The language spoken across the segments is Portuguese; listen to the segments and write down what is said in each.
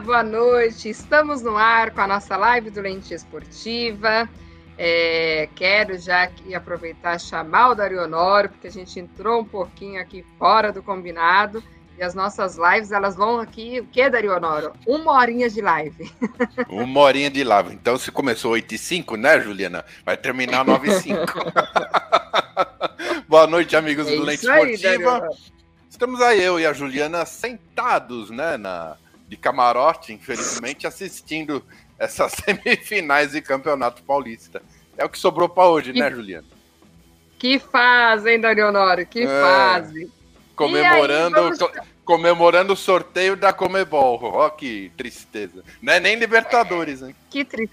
Boa noite. Estamos no ar com a nossa live do Lente Esportiva. É, quero já aqui aproveitar e chamar o Dario Honório, porque a gente entrou um pouquinho aqui fora do combinado. E as nossas lives, elas vão aqui, o que, Dario Honório? Uma horinha de live. Uma horinha de live. Então, se começou 8 e 5, né, Juliana? Vai terminar 9 e 5. boa noite, amigos é do Lente Esportiva. Estamos aí, eu e a Juliana, sentados, né, na de camarote, infelizmente, assistindo essas semifinais de Campeonato Paulista. É o que sobrou para hoje, que, né, Juliana? Que fase, hein, Darionório? Que é, fase. Comemorando, aí, vamos... comemorando o sorteio da Comebol. Ó, oh, que tristeza. Não é nem Libertadores, hein? Que, tri...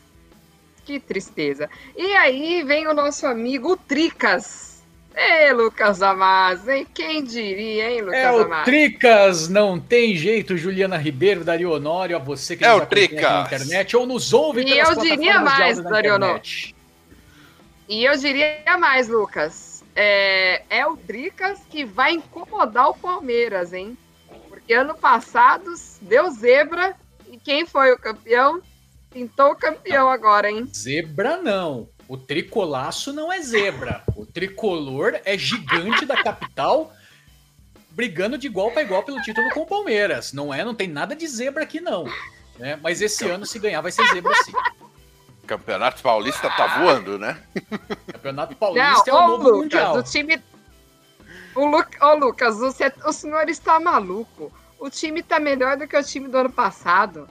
que tristeza. E aí vem o nosso amigo Tricas Ei, Lucas Damas, hein? Quem diria, hein, Lucas É o Tricas, não tem jeito, Juliana Ribeiro, Dario Honório, a você que é nos acompanha na internet ou nos ouve E eu diria mais, Dario Honório. E eu diria mais, Lucas. É, é o Tricas que vai incomodar o Palmeiras, hein? Porque ano passado deu zebra e quem foi o campeão? Pintou o campeão agora, hein? Zebra não. O tricolaço não é zebra. O tricolor é gigante da capital brigando de igual para igual pelo título com o Palmeiras. Não é, não tem nada de zebra aqui não. Né? Mas esse ano, se ganhar, vai ser zebra sim. Campeonato Paulista tá voando, né? Campeonato Paulista não, é o novo Lucas, mundial. O time, o Lu... Ô, Lucas, você... o senhor está maluco. O time tá melhor do que o time do ano passado.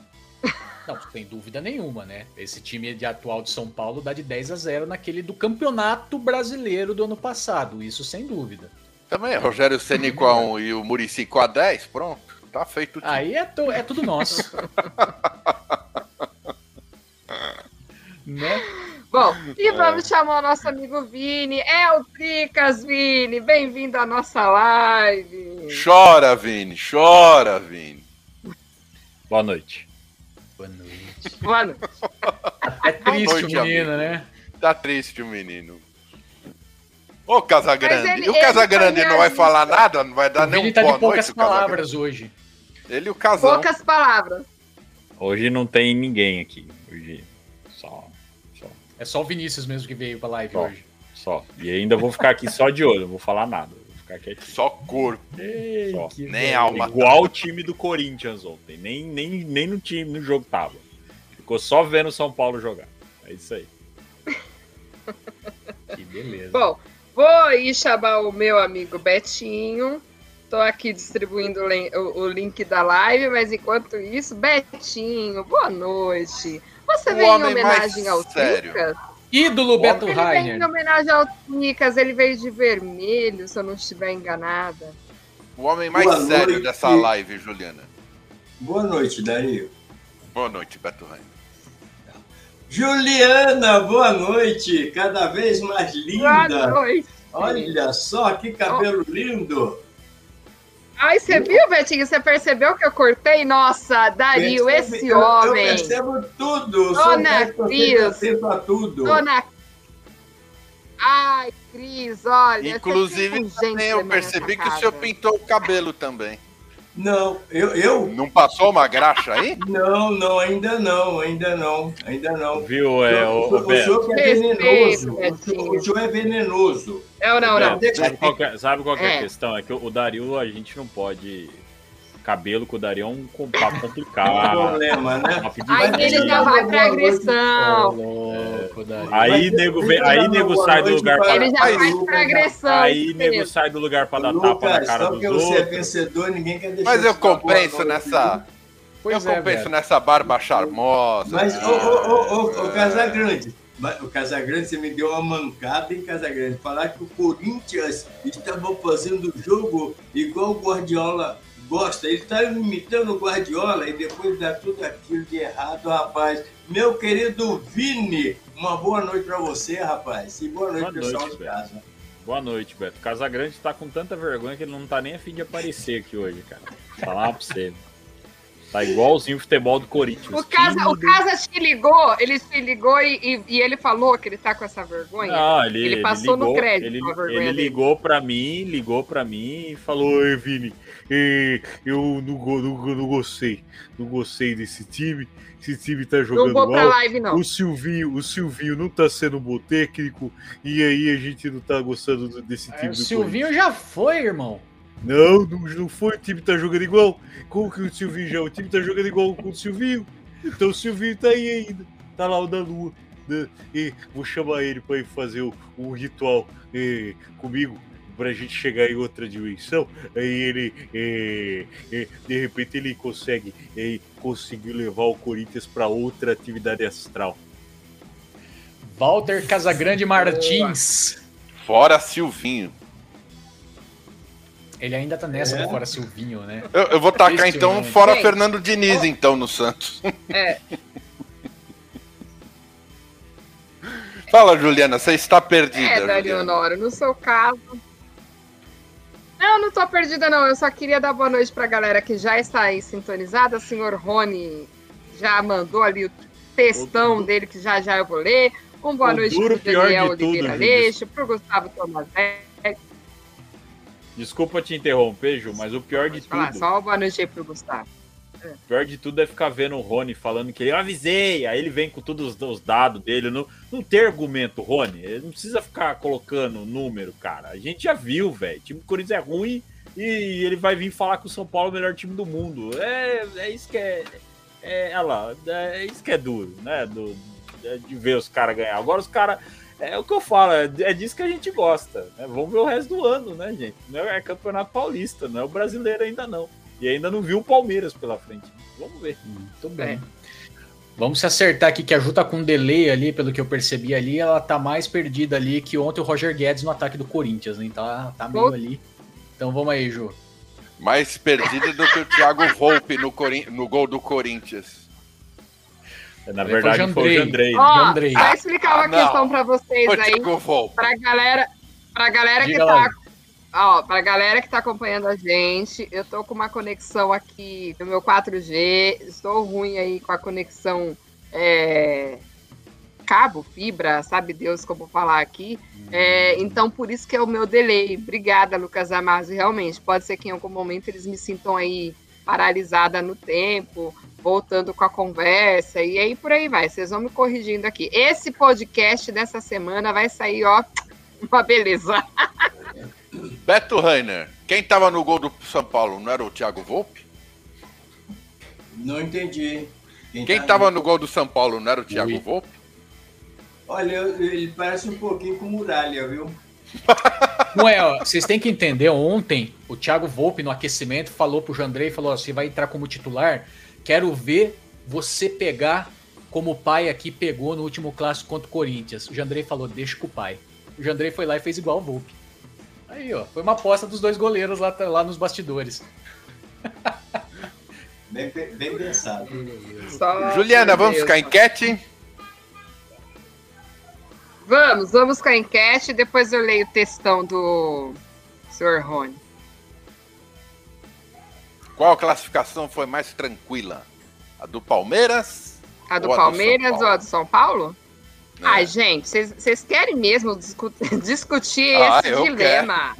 Não, sem dúvida nenhuma, né? Esse time de atual de São Paulo dá de 10 a 0 naquele do Campeonato Brasileiro do ano passado, isso sem dúvida. Também, Rogério Ceni com a 1 e o Murici com a 10, pronto, tá feito. Tudo. Aí é, tu, é tudo nosso. né? Bom, e vamos é. chamar o nosso amigo Vini. É o Tricas, Vini. Bem-vindo à nossa live. Chora, Vini. Chora, Vini. Boa noite. Boa noite. Boa noite. É triste noite, o menino, amigo. né? Tá triste o menino. Ô, Casagrande. Ele, e o Casagrande não vai falar nada? Não vai dar nem um tá de poucas palavras hoje. Ele e o Casão. Poucas palavras. Hoje não tem ninguém aqui. Hoje só, só. É só o Vinícius mesmo que veio pra live só, hoje. Só. E ainda vou ficar aqui só de olho, não vou falar nada. Ficar aqui. Só corpo. Ei, só. Nem alma. Igual o time do Corinthians ontem. Nem, nem, nem no time, no jogo tava. Ficou só vendo o São Paulo jogar. É isso aí. que beleza. Bom, vou aí chamar o meu amigo Betinho. Tô aqui distribuindo o, link da live, mas enquanto isso, Betinho, boa noite. Você o veio em homenagem ao Tricas? Ídolo Beto Rainer. Em homenagem ao Tricas, ele veio de vermelho, se eu não estiver enganada. O homem mais boa sério noite. dessa live, Juliana. Boa noite, Dario. Boa noite, Beto Rainer. Juliana, boa noite. Cada vez mais linda. Boa noite. Olha só que cabelo oh. lindo. Ai, você viu, Betinho? Você percebeu que eu cortei? Nossa, Dario, esse eu, homem. Eu percebo tudo. Dona Cris. a tudo. Dona Ai, Cris, olha. Inclusive, eu percebi que o senhor pintou o cabelo também. Não, eu, eu. Não passou uma graxa aí? Não, não, ainda não, ainda não, ainda não. Viu, é, o, o, o, o senhor é venenoso. O senhor é venenoso. Não, não, não. Sabe qual, é, sabe qual é. a é. questão? É que o Dario, a gente não pode cabelo com o Dario é um papo complicado. É um problema, né? Aí ele já vai pra agressão. aí nego, vem, aí nego sai do lugar para Ele já vai pra agressão. Aí nego sai do lugar para dar Lucas, tapa na cara dos outros. você é vencedor, ninguém quer deixar Mas eu compenso nessa... Pois eu é, compenso velho. nessa barba charmosa. Mas, ô, ô, ô, ô, Casagrande, o Casagrande, você me deu uma mancada em Casagrande. Falar que o Corinthians estava fazendo jogo igual o Guardiola gosta, ele está imitando o Guardiola e depois dá tudo aquilo de errado, rapaz. Meu querido Vini, uma boa noite para você, rapaz. E boa noite, boa pessoal noite, de casa. Boa noite, Beto. Casagrande está com tanta vergonha que ele não está nem a fim de aparecer aqui hoje, cara. Falar pra você. Tá igualzinho o futebol do Corinthians. O Casa, o Casa te ligou, ele se ligou e, e, e, ele falou que ele tá com essa vergonha. Não, ele, ele passou ele ligou, no crédito. Ele, ele ligou para mim, ligou para mim e falou: Oi, Vini, eu não, não, não gostei, não gostei desse time. Esse time tá jogando não vou pra mal. Live, não. O Silvinho, o Silvinho não tá sendo um bom técnico e aí a gente não tá gostando desse time. É, o Silvinho já foi, irmão. Não, não, não foi. O time tá jogando igual. Como que o Silvinho já? O time tá jogando igual com o Silvinho. Então o Silvinho tá aí ainda. Tá lá o da Lua. Né? E vou chamar ele para ir fazer o, o ritual eh, comigo para a gente chegar em outra dimensão, aí ele é, é, de repente ele consegue é, conseguir levar o Corinthians para outra atividade astral. Walter Casagrande Martins. Fora Silvinho. Ele ainda tá nessa é. fora Silvinho, né? Eu, eu vou tacar então fora Gente, Fernando Diniz, oh. então, no Santos. É. Fala, Juliana, você está perdida. É, Leonora, no seu caso. Não, não tô perdida, não. Eu só queria dar boa noite pra galera que já está aí sintonizada. O senhor Rony já mandou ali o textão o dele, que já já eu vou ler. Um boa noite pro Daniel Oliveira Leixo, pro Gustavo Tomazé, Desculpa te interromper, Ju, mas o pior de tudo. só uma boa noite aí pro Gustavo. O pior de tudo é ficar vendo o Rony falando que eu avisei, aí ele vem com todos os dados dele. Não, não tem argumento, Rony. Ele não precisa ficar colocando número, cara. A gente já viu, velho. O time do Corinthians é ruim e ele vai vir falar que o São Paulo é o melhor time do mundo. É, é isso que é. É, lá, é isso que é duro, né? Do, de ver os caras ganhar. Agora os caras é o que eu falo, é, é disso que a gente gosta. Né? Vamos ver o resto do ano, né, gente? Não é campeonato paulista, não é o brasileiro ainda não. E ainda não viu o Palmeiras pela frente. Vamos ver. Muito bem. É. Vamos se acertar aqui que a Ju tá com um delay ali, pelo que eu percebi ali, ela tá mais perdida ali que ontem o Roger Guedes no ataque do Corinthians, né? Então ela tá meio ali. Então vamos aí, Ju. Mais perdida do que o Thiago Volpe no, Corin... no gol do Corinthians. Na verdade, foi o Jandrei. Ó, Vou explicar uma ah, questão para vocês aí. Pra galera, pra galera que tá. Ó, pra galera que tá acompanhando a gente, eu tô com uma conexão aqui do meu 4G. Estou ruim aí com a conexão é, cabo, fibra, sabe Deus como falar aqui. É, então, por isso que é o meu delay. Obrigada, Lucas Amazio. Realmente, pode ser que em algum momento eles me sintam aí paralisada no tempo, voltando com a conversa, e aí por aí vai. Vocês vão me corrigindo aqui. Esse podcast dessa semana vai sair, ó, uma beleza. Beto Rainer, quem tava no gol do São Paulo não era o Thiago Volpe? Não entendi. Quem, quem tá tava no... no gol do São Paulo não era o Thiago Ui. Volpe? Olha, ele parece um pouquinho com muralha, viu? Não é, ó, vocês têm que entender, ontem o Thiago Volpe no aquecimento falou pro Jandrei, falou, ó, você vai entrar como titular, quero ver você pegar como o pai aqui pegou no último clássico contra o Corinthians. O Jandrei falou, deixa com o pai. O Jandrei foi lá e fez igual o Volpe. Aí, ó, foi uma aposta dos dois goleiros lá, lá nos bastidores. Bem, bem pensado. Juliana, vamos ficar enquete? Vamos, vamos com a enquete, depois eu leio o textão do senhor Rony. Qual classificação foi mais tranquila? A do Palmeiras? A do ou Palmeiras a do ou a do São Paulo? É. Ai, gente, vocês querem mesmo discu discutir ah, esse dilema?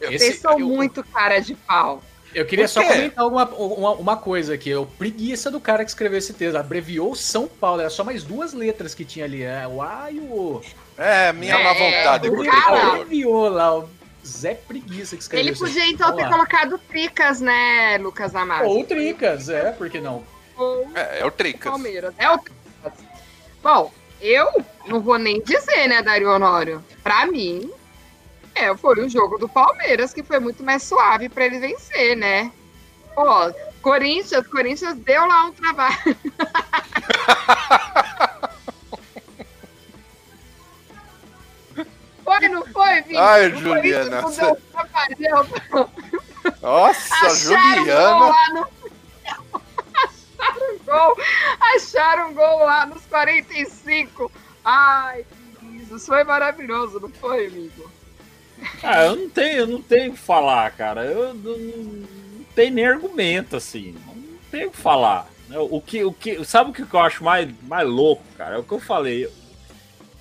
Vocês são eu... muito cara de pau. Eu queria só comentar uma, uma, uma, coisa aqui. Eu preguiça do cara que escreveu esse texto. Abreviou São Paulo. Era só mais duas letras que tinha ali. É o A e o O. É, minha é, má vontade. O cara abreviou lá. O Zé Preguiça que escreveu Ele podia então ter colocado Tricas, né, Lucas Amado? Ou Tricas, é, por que não? É, é o Tricas. Palmeiras. É o Tricas. Bom, eu não vou nem dizer, né, Dario Honório? Pra mim, é, foi o jogo do Palmeiras que foi muito mais suave para ele vencer, né? Pô, Corinthians, Corinthians deu lá um trabalho. foi, não foi, Vitor? Ai, Juliana. Não deu um Nossa, acharam Juliana. Um gol. Acharam um gol lá nos 45. Ai, isso foi maravilhoso, não foi, amigo? Ah, eu não tenho, eu não tenho o que falar, cara. Eu não, não tenho nem argumento, assim. Não tem o que falar. Né? O que, o que, sabe o que eu acho mais, mais louco, cara? É o que eu falei.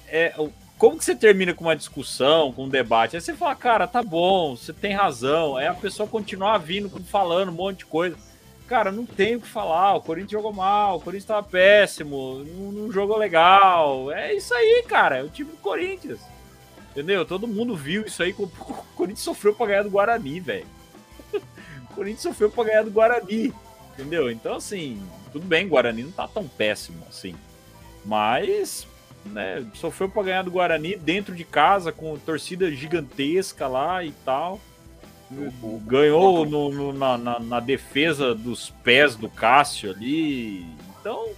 É, como que você termina com uma discussão, com um debate? Aí você fala, cara, tá bom, você tem razão. Aí a pessoa continua vindo, falando um monte de coisa. Cara, não tem o que falar. O Corinthians jogou mal, o Corinthians estava péssimo, não, não jogou legal. É isso aí, cara. É o time do Corinthians. Entendeu? Todo mundo viu isso aí. O Corinthians sofreu para ganhar do Guarani, velho. O Corinthians sofreu para ganhar do Guarani. Entendeu? Então, assim, tudo bem, Guarani não tá tão péssimo assim. Mas, né, sofreu para ganhar do Guarani dentro de casa, com torcida gigantesca lá e tal. Ganhou no, no, na, na, na, defesa dos pés do Cássio ali. Então,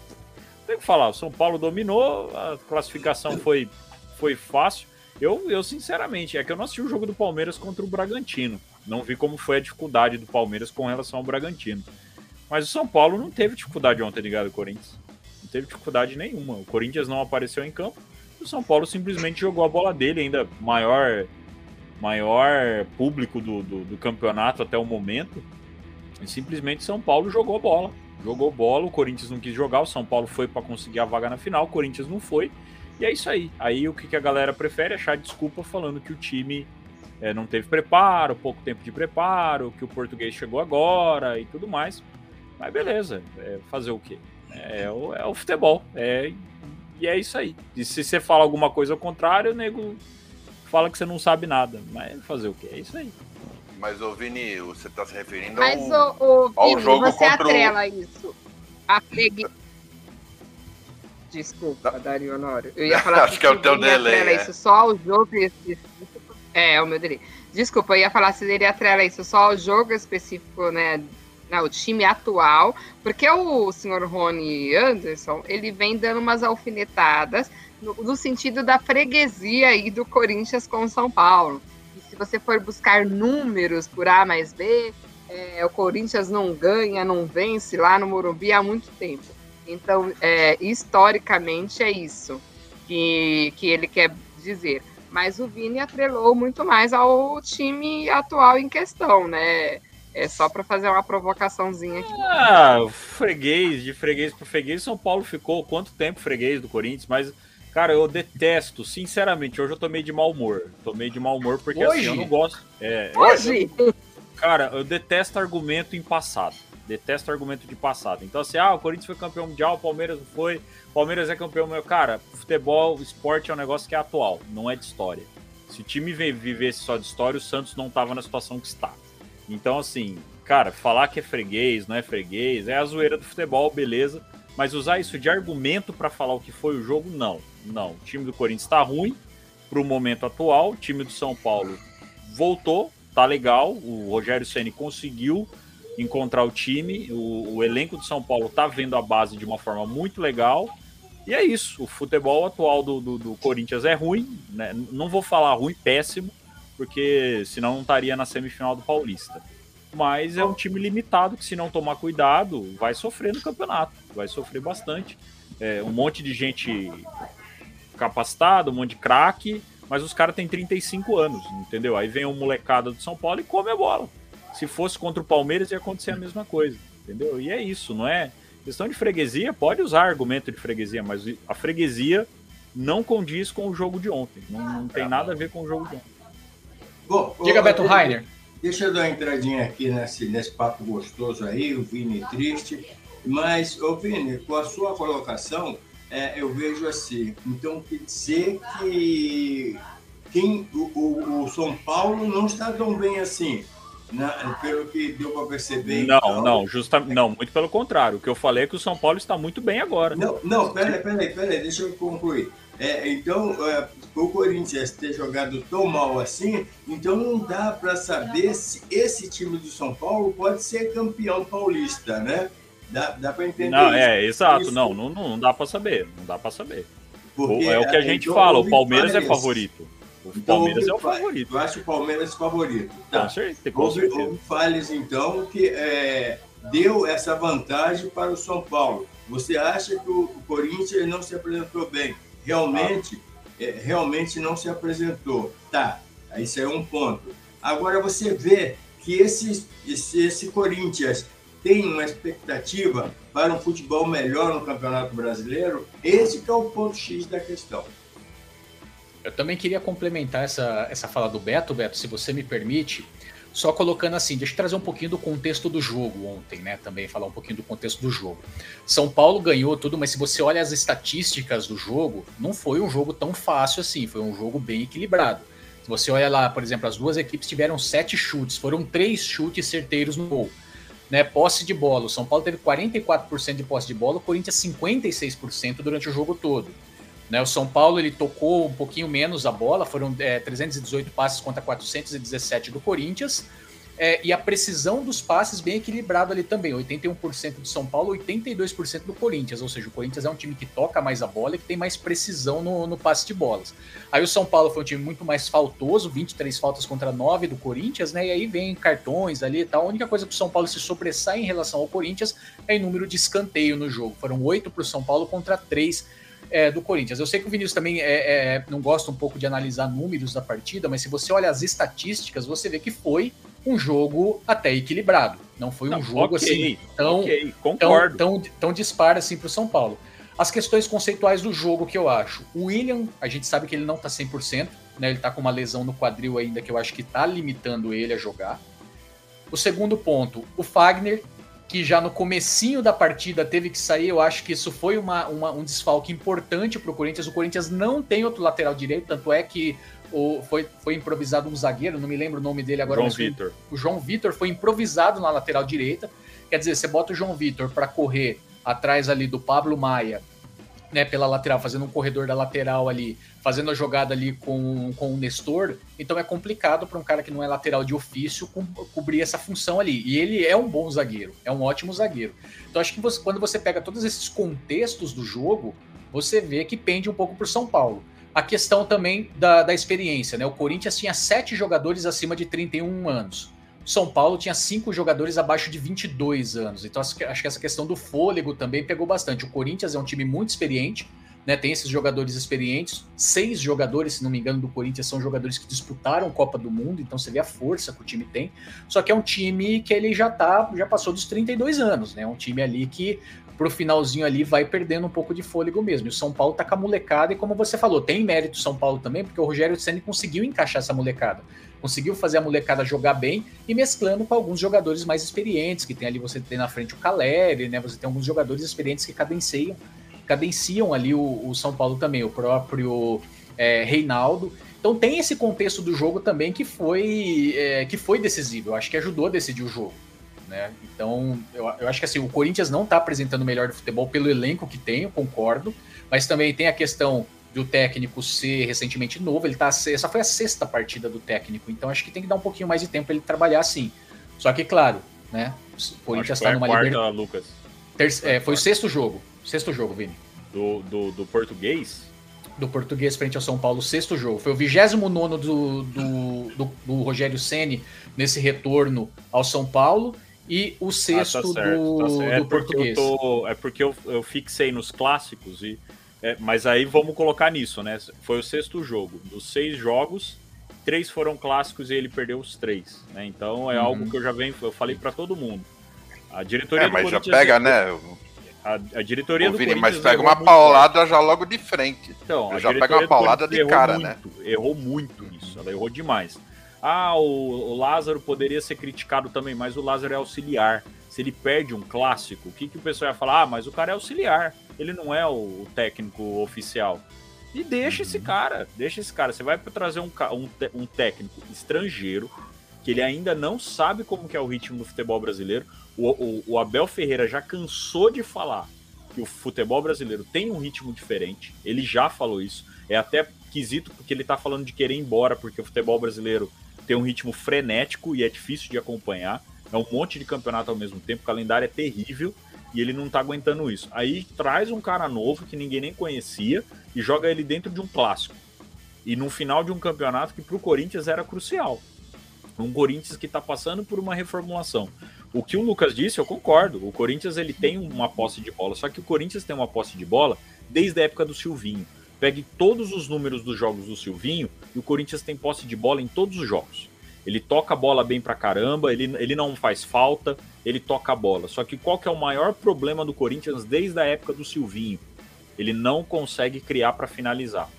tem que falar, o São Paulo dominou, a classificação foi, foi fácil. Eu, eu, sinceramente, é que eu não assisti o jogo do Palmeiras contra o Bragantino. Não vi como foi a dificuldade do Palmeiras com relação ao Bragantino. Mas o São Paulo não teve dificuldade ontem ligado ao Corinthians. Não teve dificuldade nenhuma. O Corinthians não apareceu em campo. O São Paulo simplesmente jogou a bola dele, ainda maior maior público do, do, do campeonato até o momento. E simplesmente São Paulo jogou bola. Jogou bola, o Corinthians não quis jogar, o São Paulo foi para conseguir a vaga na final, o Corinthians não foi. E é isso aí. Aí o que, a galera prefere? Achar desculpa falando que o time é, não teve preparo, pouco tempo de preparo, que o português chegou agora e tudo mais. Mas beleza, é fazer o quê? É, é, o, é o futebol. É, e é isso aí. E se você fala alguma coisa ao contrário, o nego fala que você não sabe nada. Mas fazer o quê? É isso aí. Mas, ô Vini, você está se referindo Mas, ao, ô, ao Vini, jogo você contra atrela o... isso. A pregui... Desculpa, Dario Honório. Eu ia falar Acho que é o teu delay, é. isso só ao jogo específico. É, é o meu delay. Desculpa, eu ia falar se ele atrela isso só ao jogo específico, né? Não, o time atual, porque o senhor Rony Anderson, ele vem dando umas alfinetadas no, sentido da freguesia aí do Corinthians com São Paulo. E se você for buscar números por A mais B, é, o Corinthians não ganha, não vence lá no Morumbi há muito tempo. Então, é, historicamente, é isso que, que ele quer dizer. Mas o Vini atrelou muito mais ao time atual em questão, né? É só para fazer uma provocaçãozinha aqui. Ah, freguês, de freguês para freguês, São Paulo ficou quanto tempo freguês do Corinthians, mas Cara, eu detesto, sinceramente. Hoje eu tomei de mau humor. Tomei de mau humor porque Hoje? assim, eu não gosto. É, Hoje? eu- cara, eu detesto argumento em passado. Detesto argumento de passado. Então, assim, ah, o Corinthians foi campeão mundial, o Palmeiras não foi. o Palmeiras é campeão. Meu, cara, futebol, esporte é um negócio que é atual, não é de história. Se o time vi- vivesse só de história, o Santos não tava na situação que está. Então, assim, cara, falar que é freguês, não é freguês, é a zoeira do futebol, beleza. Mas usar isso de argumento para falar o que foi o jogo, não. Não. O time do Corinthians está ruim para o momento atual. O time do São Paulo voltou, tá legal. O Rogério Ceni conseguiu encontrar o time. O, o elenco do São Paulo tá vendo a base de uma forma muito legal. E é isso. O futebol atual do, do, do Corinthians é ruim. Né? Não vou falar ruim, péssimo, porque senão não estaria na semifinal do Paulista. Mas é um time limitado que, se não tomar cuidado, vai sofrer no campeonato. Vai sofrer bastante. É, um monte de gente capacitada, um monte de craque, mas os caras têm 35 anos, entendeu? Aí vem um molecada do São Paulo e come a bola. Se fosse contra o Palmeiras, ia acontecer a mesma coisa, entendeu? E é isso, não é? Questão de freguesia, pode usar argumento de freguesia, mas a freguesia não condiz com o jogo de ontem. Não, não tem nada a ver com o jogo de ontem. Bom, Diga, ô, Beto Rainer. Deixa eu dar uma entradinha aqui nesse, nesse papo gostoso aí, o Vini triste. Mas, ô Vini, com a sua colocação, é, eu vejo assim. Então, quer dizer que quem, o, o, o São Paulo não está tão bem assim, né? pelo que deu para perceber. Não, então. não, justa, não, muito pelo contrário. O que eu falei é que o São Paulo está muito bem agora. Não, não, peraí, peraí, peraí, deixa eu concluir. É, então, é, o Corinthians ter jogado tão mal assim, então não dá para saber se esse time do São Paulo pode ser campeão paulista, né? Dá, dá para entender Não, isso. é, exato. Isso. Não, não, não dá para saber. Não dá para saber. Porque, é o que a gente então, fala, o Palmeiras é favorito. O Então, Palmeiras é o favorito. Eu acho o Palmeiras favorito. Com Tá. certeza. Com certeza. houve falhas, então, que é, deu essa vantagem para o São Paulo. Você acha que o Corinthians não se apresentou bem? Realmente, é, realmente não se apresentou. Tá, isso é um ponto. Agora você vê que esse, esse, esse Corinthians tem uma expectativa para um futebol melhor no Campeonato Brasileiro? Esse é o ponto X da questão. Eu também queria complementar essa, essa fala do Beto, Beto, se você me permite, só colocando assim, deixa eu trazer um pouquinho do contexto do jogo ontem, né? Também falar um pouquinho do contexto do jogo. São Paulo ganhou tudo, mas se você olha as estatísticas do jogo, não foi um jogo tão fácil assim, foi um jogo bem equilibrado. Se você olha lá, por exemplo, as duas equipes tiveram sete chutes, foram três chutes certeiros no gol. Né, posse de bola, o São Paulo teve 44% de posse de bola, o Corinthians 56% durante o jogo todo. Né, o São Paulo ele tocou um pouquinho menos a bola, foram é, 318 passes contra 417 do Corinthians. É, e a precisão dos passes bem equilibrado ali também, 81% do São Paulo, 82% do Corinthians, ou seja, o Corinthians é um time que toca mais a bola e que tem mais precisão no, no passe de bolas. Aí o São Paulo foi um time muito mais faltoso, 23 faltas contra 9 do Corinthians, né? E aí vem cartões ali e tal. A única coisa que o São Paulo se sobressai em relação ao Corinthians é o número de escanteio no jogo. Foram 8 para o São Paulo contra 3 é, do Corinthians. Eu sei que o Vinícius também é, é, não gosta um pouco de analisar números da partida, mas se você olha as estatísticas, você vê que foi um jogo até equilibrado. Não foi um não, jogo okay, assim tão, okay, tão, tão, tão disparo assim para o São Paulo. As questões conceituais do jogo que eu acho. O William, a gente sabe que ele não está 100%, né? ele está com uma lesão no quadril ainda que eu acho que está limitando ele a jogar. O segundo ponto, o Fagner, que já no comecinho da partida teve que sair, eu acho que isso foi uma, uma um desfalque importante para o Corinthians. O Corinthians não tem outro lateral direito, tanto é que o, foi, foi improvisado um zagueiro, não me lembro o nome dele agora. João Vitor. O, João Vitor foi improvisado na lateral direita. Quer dizer, você bota o João Vitor para correr atrás ali do Pablo Maia né, pela lateral, fazendo um corredor da lateral ali, fazendo a jogada ali com, com o Nestor, então é complicado para um cara que não é lateral de ofício co cobrir essa função ali. E ele é um bom zagueiro, é um ótimo zagueiro. Então acho que você, quando você pega todos esses contextos do jogo, você vê que pende um pouco para São Paulo. A questão também da, da experiência, né? O Corinthians tinha sete jogadores acima de 31 anos. São Paulo tinha cinco jogadores abaixo de 22 anos. Então acho que essa questão do fôlego também pegou bastante. O Corinthians é um time muito experiente, né? Tem esses jogadores experientes. Seis jogadores, se não me engano, do Corinthians são jogadores que disputaram Copa do Mundo, então você vê a força que o time tem. Só que é um time que ele já tá, já passou dos 32 anos, né? É um time ali que pro finalzinho ali vai perdendo um pouco de fôlego mesmo. E o São Paulo tá com a molecada, e como você falou, tem mérito o São Paulo também, porque o Rogério Senna conseguiu encaixar essa molecada conseguiu fazer a molecada jogar bem e mesclando com alguns jogadores mais experientes, que tem ali, você tem na frente o Caleri, né? Você tem alguns jogadores experientes que cadenciam, cadenciam ali o, o São Paulo também, o próprio é, Reinaldo. Então tem esse contexto do jogo também que foi, é, que foi decisivo. Eu acho que ajudou a decidir o jogo. Né? Então, eu, eu acho que assim, o Corinthians não está apresentando o melhor do futebol pelo elenco que tem, eu concordo, mas também tem a questão do técnico ser recentemente novo, ele tá. Essa foi a sexta partida do técnico, então acho que tem que dar um pouquinho mais de tempo para ele trabalhar assim. Só que, claro, né? O Corinthians está numa quarta, Lucas. é, foi o sexto jogo. Sexto jogo, Vini. Do, do, do, português? Do português frente ao São Paulo, sexto jogo. Foi o 29 do, do, do, do Rogério Ceni nesse retorno ao São Paulo e o sexto ah, tá certo, do, tá certo. É do português. Tô, é porque eu, eu fixei nos clássicos e é, mas aí vamos colocar nisso, né? Foi o sexto jogo. Dos seis jogos, três foram clássicos e ele perdeu os três. Né? Então é uhum. algo que eu já venho, eu falei para todo mundo. A diretoria é, mas já pega, é... né? A, a diretoria Ô, do Vini, Corinthians. Mas pega uma paulada já logo de frente. Então, já pega uma paulada de cara, né? muito, né? Errou muito nisso, ela errou demais. Ah, o, o Lázaro poderia ser criticado também, mas o Lázaro é auxiliar. Se ele perde um clássico, o que, que o pessoal ia falar? Ah, mas o cara é auxiliar ele não é o técnico oficial. E deixa esse uhum. cara, deixa esse cara. Você vai trazer um, um, um técnico estrangeiro que ele ainda não sabe como que é o ritmo do futebol brasileiro. O, o, o, Abel Ferreira já cansou de falar que o futebol brasileiro tem um ritmo diferente. Ele já falou isso. É até quesito porque ele tá falando de querer ir embora, porque o futebol brasileiro tem um ritmo frenético e é difícil de acompanhar. É um monte de campeonato ao mesmo tempo, o calendário é terrível e ele não tá aguentando isso. Aí traz um cara novo que ninguém nem conhecia e joga ele dentro de um clássico. E no final de um campeonato que pro Corinthians era crucial. Um Corinthians que tá passando por uma reformulação. O que o Lucas disse, eu concordo. O Corinthians ele tem uma posse de bola, só que o Corinthians tem uma posse de bola desde a época do Silvinho. Pegue todos os números dos jogos do Silvinho e o Corinthians tem posse de bola em todos os jogos. Ele toca a bola bem pra caramba, ele, ele não faz falta, ele toca a bola. Só que qual que é o maior problema do Corinthians desde a época do Silvinho? Ele não consegue criar para finalizar.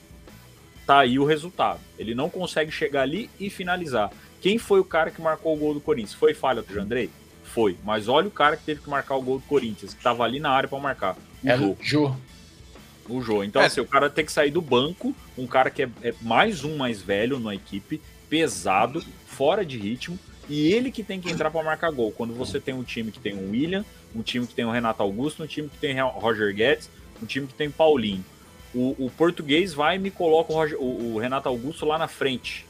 Tá aí o resultado. Ele não consegue chegar ali e finalizar. Quem foi o cara que marcou o gol do Corinthians? Foi falha do Jandrei? Foi. Mas olha o cara que teve que marcar o gol do Corinthians, que tava ali na área para marcar. O é Jô. Jô. O Jô. Então, é. assim, o cara tem que sair do banco, um cara que é, é mais um mais velho na equipe, pesado, fora de ritmo, e ele que tem que entrar para marcar gol. Quando você tem um time que tem o William, um time que tem o Renato Augusto, um time que tem o Roger Guedes, um time que tem o Paulinho. O, o português vai e me coloca o, Roger, o, o, Renato Augusto lá na frente.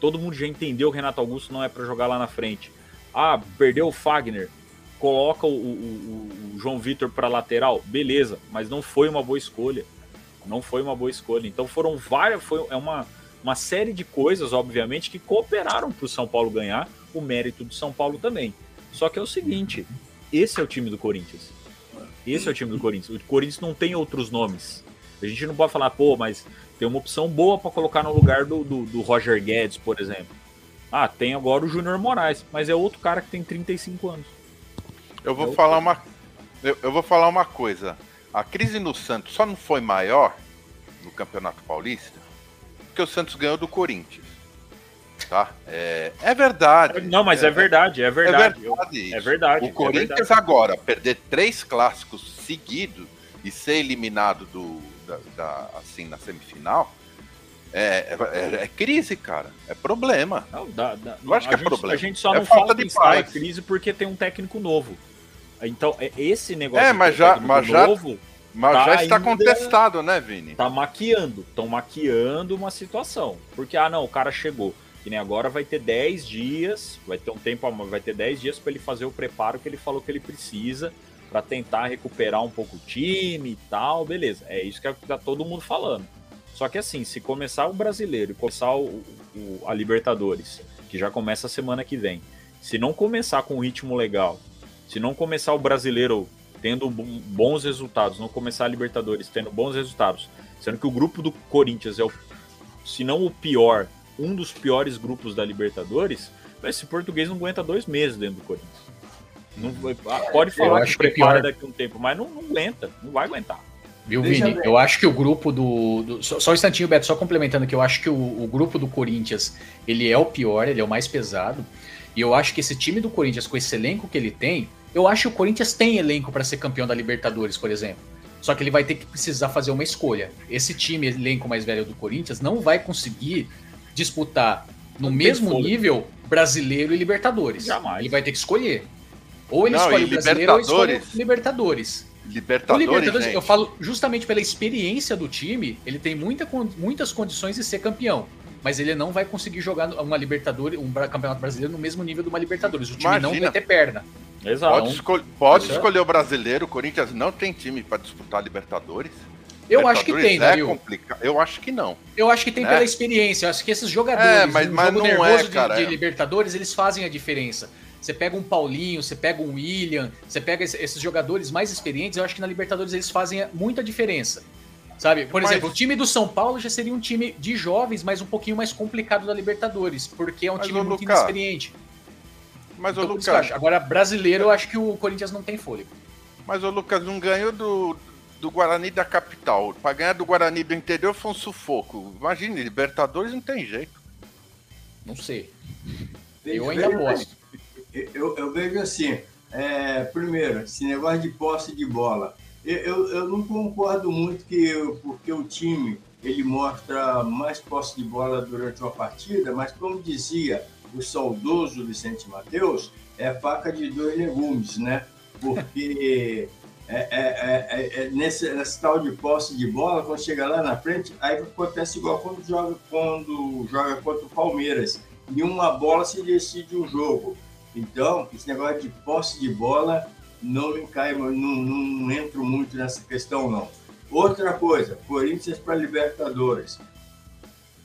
Todo mundo já entendeu que o Renato Augusto não é para jogar lá na frente. Ah, perdeu o Fagner, coloca o, o João Vitor para lateral, beleza, mas não foi uma boa escolha. Não foi uma boa escolha. Então foram várias, foi é uma uma série de coisas, obviamente, que cooperaram para o São Paulo ganhar, o mérito do São Paulo também. Só que é o seguinte: esse é o time do Corinthians. Esse é o time do Corinthians. O Corinthians não tem outros nomes. A gente não pode falar, pô, mas tem uma opção boa para colocar no lugar do, do, do, Roger Guedes, por exemplo. Ah, tem agora o Júnior Moraes, mas é outro cara que tem 35 anos. Eu vou é falar uma eu, eu vou falar uma coisa. A crise no Santos só não foi maior no Campeonato Paulista porque o Santos ganhou do Corinthians. Tá? É, é verdade. Não, mas é, é verdade, é verdade. É verdade. É verdade o Corinthians é verdade. agora perder três clássicos seguidos e ser eliminado do, da, da assim na semifinal é, é, é, crise, cara. É problema. Não, dá, dá, Eu acho que é gente, problema. A gente só não falta de paz. crise porque tem um técnico novo. Então, esse negócio é, mas já, mas novo, já mas tá já está contestado, né, Vini? Tá maquiando. Estão maquiando uma situação. Porque, ah, não, o cara chegou. Que nem agora vai ter 10 dias, vai ter um tempo, vai ter 10 dias para ele fazer o preparo que ele falou que ele precisa para tentar recuperar um pouco o time e tal, beleza. É isso que tá todo mundo falando. Só que assim, se começar o brasileiro e começar o, o, a Libertadores, que já começa a semana que vem, se não começar com um ritmo legal, se não começar o brasileiro tendo bons resultados, não começar a Libertadores tendo bons resultados, sendo que o grupo do Corinthians é o, se não o pior, um dos piores grupos da Libertadores, esse português não aguenta dois meses dentro do Corinthians. Não, ah, pode falar que, que prepara pior... daqui a um tempo, mas não, não aguenta, não vai aguentar. Viu, Deixa Vini? Eu acho que o grupo do. do só, só, um instantinho, Beto, só complementando que eu acho que o, o, grupo do Corinthians ele é o pior, ele é o mais pesado. E eu acho que esse time do Corinthians, com esse elenco que ele tem, eu acho que o Corinthians tem elenco para ser campeão da Libertadores, por exemplo. Só que ele vai ter que precisar fazer uma escolha. Esse time, elenco mais velho do Corinthians, não vai conseguir disputar no não mesmo nível brasileiro e Libertadores. Jamais. Ele vai ter que escolher. Ou ele não, escolhe o brasileiro ou escolhe Libertadores. Libertadores, Libertadores eu falo justamente pela experiência do time, ele tem muita, muitas condições de ser campeão mas ele não vai conseguir jogar uma Libertadores, um campeonato brasileiro no mesmo nível de uma Libertadores. O time Imagina. não vai ter perna. Exato. Pode, escol pode escolher o brasileiro, o Corinthians não tem time para disputar a Libertadores. Eu Libertadores acho que tem, é complicado. Eu acho que não. Eu acho que tem né? pela experiência. Eu acho que esses jogadores, é, mas, mas jogo não é, cara, de, de é. Libertadores, eles fazem a diferença. Você pega um Paulinho, você pega um William, você pega esses jogadores mais experientes, eu acho que na Libertadores eles fazem muita diferença. Sabe? Por mas... exemplo, o time do São Paulo já seria um time de jovens, mas um pouquinho mais complicado da Libertadores, porque é um mas, time muito Lucas, inexperiente. Mas então, o Lucas. Agora, brasileiro, eu acho que o Corinthians não tem fôlego. Mas o Lucas não ganhou do, do Guarani da capital. Para ganhar do Guarani do interior foi um sufoco. Imagine, Libertadores não tem jeito. Não sei. Eu ainda gosto. Eu, eu, vejo assim, é, primeiro, esse negócio de posse de bola. Eu, eu não concordo muito que porque o time ele mostra mais posse de bola durante uma partida, mas como dizia o saudoso Vicente Mateus, é faca de dois legumes, né? Porque é, é, é, é, nesse, nesse tal de posse de bola, quando chega lá na frente, aí acontece igual quando joga, quando joga contra o Palmeiras. Em uma bola se decide um jogo. Então, esse negócio de posse de bola não me cai, não, não entro muito nessa questão, não. Outra coisa, Corinthians para Libertadores.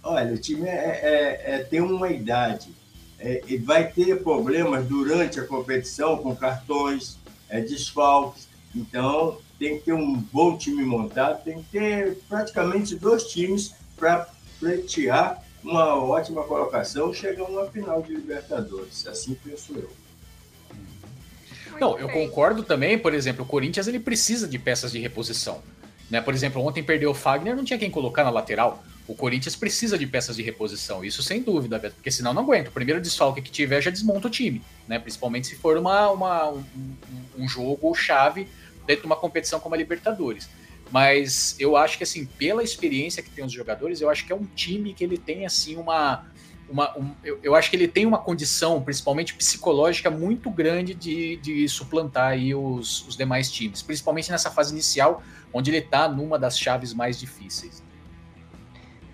Olha, o time é, é, é, tem uma idade. É, e vai ter problemas durante a competição com cartões, é, desfalques. Então, tem que ter um bom time montado, tem que ter praticamente dois times para pleitear uma ótima colocação, chega a uma final de Libertadores. Assim penso eu. Não, eu concordo também, por exemplo, o Corinthians ele precisa de peças de reposição. Né? Por exemplo, ontem perdeu o Fagner, não tinha quem colocar na lateral. O Corinthians precisa de peças de reposição, isso sem dúvida, Beto, porque senão não aguenta. O primeiro desfalque que tiver já desmonta o time, né? Principalmente se for uma, uma um, um jogo chave dentro de uma competição como a Libertadores. Mas eu acho que, assim, pela experiência que tem os jogadores, eu acho que é um time que ele tem, assim, uma. Uma um, eu, eu, acho que ele tem uma condição, principalmente psicológica, muito grande de, de suplantar aí os, os demais times, principalmente nessa fase inicial, onde ele está numa das chaves mais difíceis.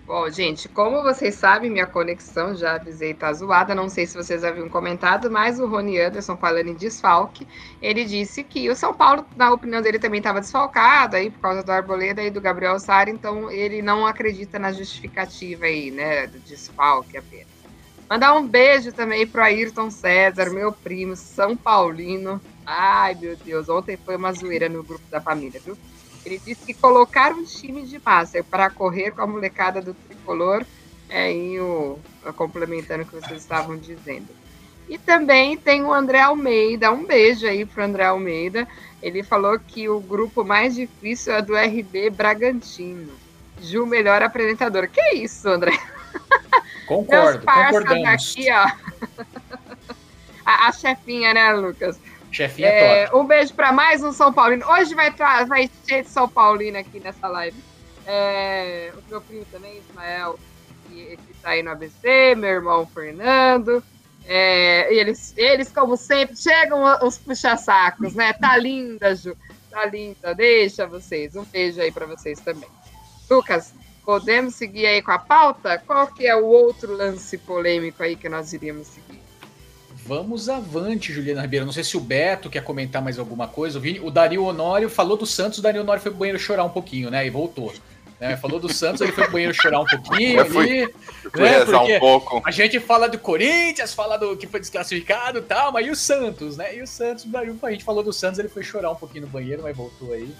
Bom, gente, como vocês sabem, minha conexão, já avisei, tá zoada. Não sei se vocês haviam comentado, mas o Rony Anderson, falando em desfalque, ele disse que o São Paulo, na opinião dele, também estava desfalcado aí por causa do Arboleda e do Gabriel Sara, então ele não acredita na justificativa aí, né, do desfalque apenas. Mandar um beijo também pro Ayrton César, meu primo, São Paulino. Ai, meu Deus, ontem foi uma zoeira no grupo da família, viu? Ele disse que colocar um time de massa para correr com a molecada do tricolor, é aí o, complementando o que vocês estavam dizendo. E também tem o André Almeida, um beijo aí para o André Almeida. Ele falou que o grupo mais difícil é do RB Bragantino. Ju, melhor apresentador. Que isso, André? Concordo, concordamos. Daqui, ó. a, a chefinha, né, Lucas? Chefinha é, top. Um beijo para mais um São Paulino. Hoje vai, vai cheio de São Paulino aqui nessa live. É, o meu primo também, Ismael, que, está aí no ABC, meu irmão Fernando. É, eles, eles, como sempre, chegam os puxa-sacos, né? Tá linda, Ju. Tá linda. Deixa vocês. Um beijo aí para vocês também. Lucas, podemos seguir aí com a pauta? Qual que é o outro lance polêmico aí que nós iríamos seguir? Vamos avante, Juliana Ribeiro. Não sei se o Beto quer comentar mais alguma coisa. O, Vini, o Dario Honório falou do Santos, o Dario Honório foi pro banheiro chorar um pouquinho, né? E voltou. Né? Falou do Santos, ele foi pro banheiro chorar um pouquinho eu fui, ali. Fui né? um pouco. A gente fala do Corinthians, fala do que foi desclassificado e tal, mas e o Santos, né? E o Santos, a gente falou do Santos, ele foi chorar um pouquinho no banheiro, mas voltou aí.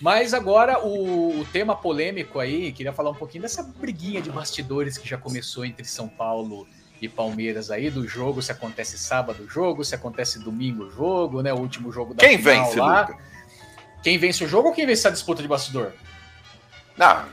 Mas agora o, o, tema polêmico aí, queria falar um pouquinho dessa briguinha de bastidores que já começou entre São Paulo e Palmeiras aí, do jogo, se acontece sábado o jogo, se acontece domingo o jogo, né? O último jogo da quem final vence, lá. Luca? Quem vence o jogo ou quem vence a disputa de bastidor? Não,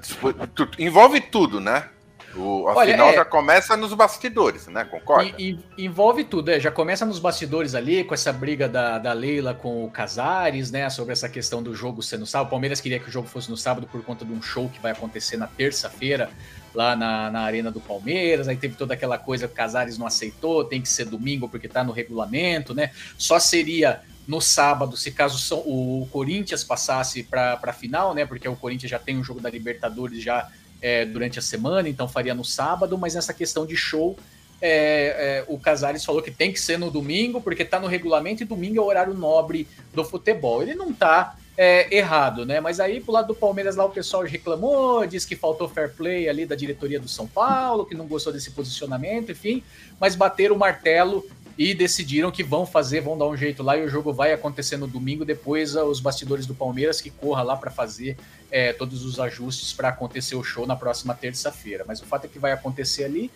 disputa, envolve tudo, né? O, a Olha, final é, já começa nos bastidores, né? Concorda? E, e, envolve tudo, é. Já começa nos bastidores ali, com essa briga da, da Leila com o Casares, né? Sobre essa questão do jogo ser no sábado. O Palmeiras queria que o jogo fosse no sábado por conta de um show que vai acontecer na terça-feira, lá na, na Arena do Palmeiras. Aí teve toda aquela coisa que o Casares não aceitou, tem que ser domingo porque tá no regulamento, né? Só seria no sábado, se caso o Corinthians passasse para a final, né? Porque o Corinthians já tem um jogo da Libertadores já é, durante a semana, então faria no sábado, mas nessa questão de show, é, é, o Casares falou que tem que ser no domingo, porque está no regulamento e domingo é o horário nobre do futebol. Ele não está é, errado, né? Mas aí pro lado do Palmeiras lá o pessoal reclamou, disse que faltou fair play ali da diretoria do São Paulo, que não gostou desse posicionamento, enfim, mas bateram o martelo e decidiram que vão fazer, vão dar um jeito lá e o jogo vai acontecer no domingo. Depois, os bastidores do Palmeiras que corra lá para fazer é, todos os ajustes para acontecer o show na próxima terça-feira. Mas o fato é que vai acontecer ali.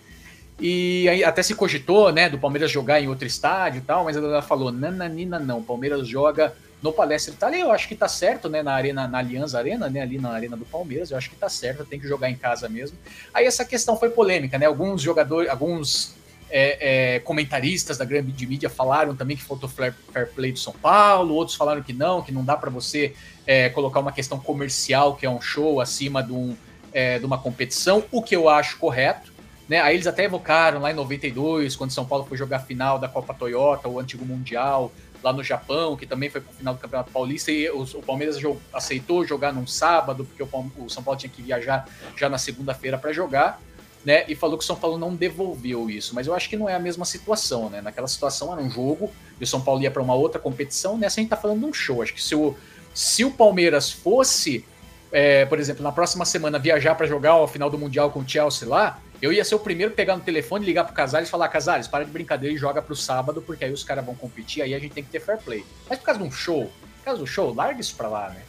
E aí até se cogitou, né, do Palmeiras jogar em outro estádio e tal, mas ela falou: nananina, não. Palmeiras joga no Palestra Itália. Eu acho que tá certo, né, na arena, na Aliança Arena, né, ali na arena do Palmeiras. Eu acho que tá certo, tem que jogar em casa mesmo. Aí essa questão foi polêmica, né? Alguns jogadores, alguns é, é, comentaristas da grande mídia falaram também que faltou fair, play do São Paulo, outros falaram que não, que não dá para você é, colocar uma questão comercial, que é um show, acima de, um, é, de uma competição, o que eu acho correto. Né? Aí eles até evocaram lá em 92, quando São Paulo foi jogar a final da Copa Toyota, o antigo Mundial, lá no Japão, que também foi para o final do Campeonato Paulista, e o, o Palmeiras aceitou jogar num sábado, porque o, o São Paulo tinha que viajar já na segunda-feira para jogar né? E falou que o São Paulo não devolveu isso. Mas eu acho que não é a mesma situação, né? Naquela situação era um jogo e o São Paulo ia para uma outra competição. Nessa a gente tá falando de um show. Acho que se o, se o Palmeiras fosse, é, por exemplo, na próxima semana viajar para jogar o final do Mundial com o Chelsea lá, Eu ia ser o primeiro a pegar no telefone, ligar pro Casares e falar: Casares, para de brincadeira e joga pro sábado, porque aí os caras vão competir, aí a gente tem que ter fair play. Mas por causa de um show, por causa do show, larga isso pra lá, né?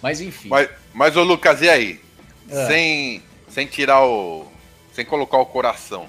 Mas enfim. Mas, mas ô Lucas, e aí? Ah. Sem, sem tirar o. Sem colocar o coração.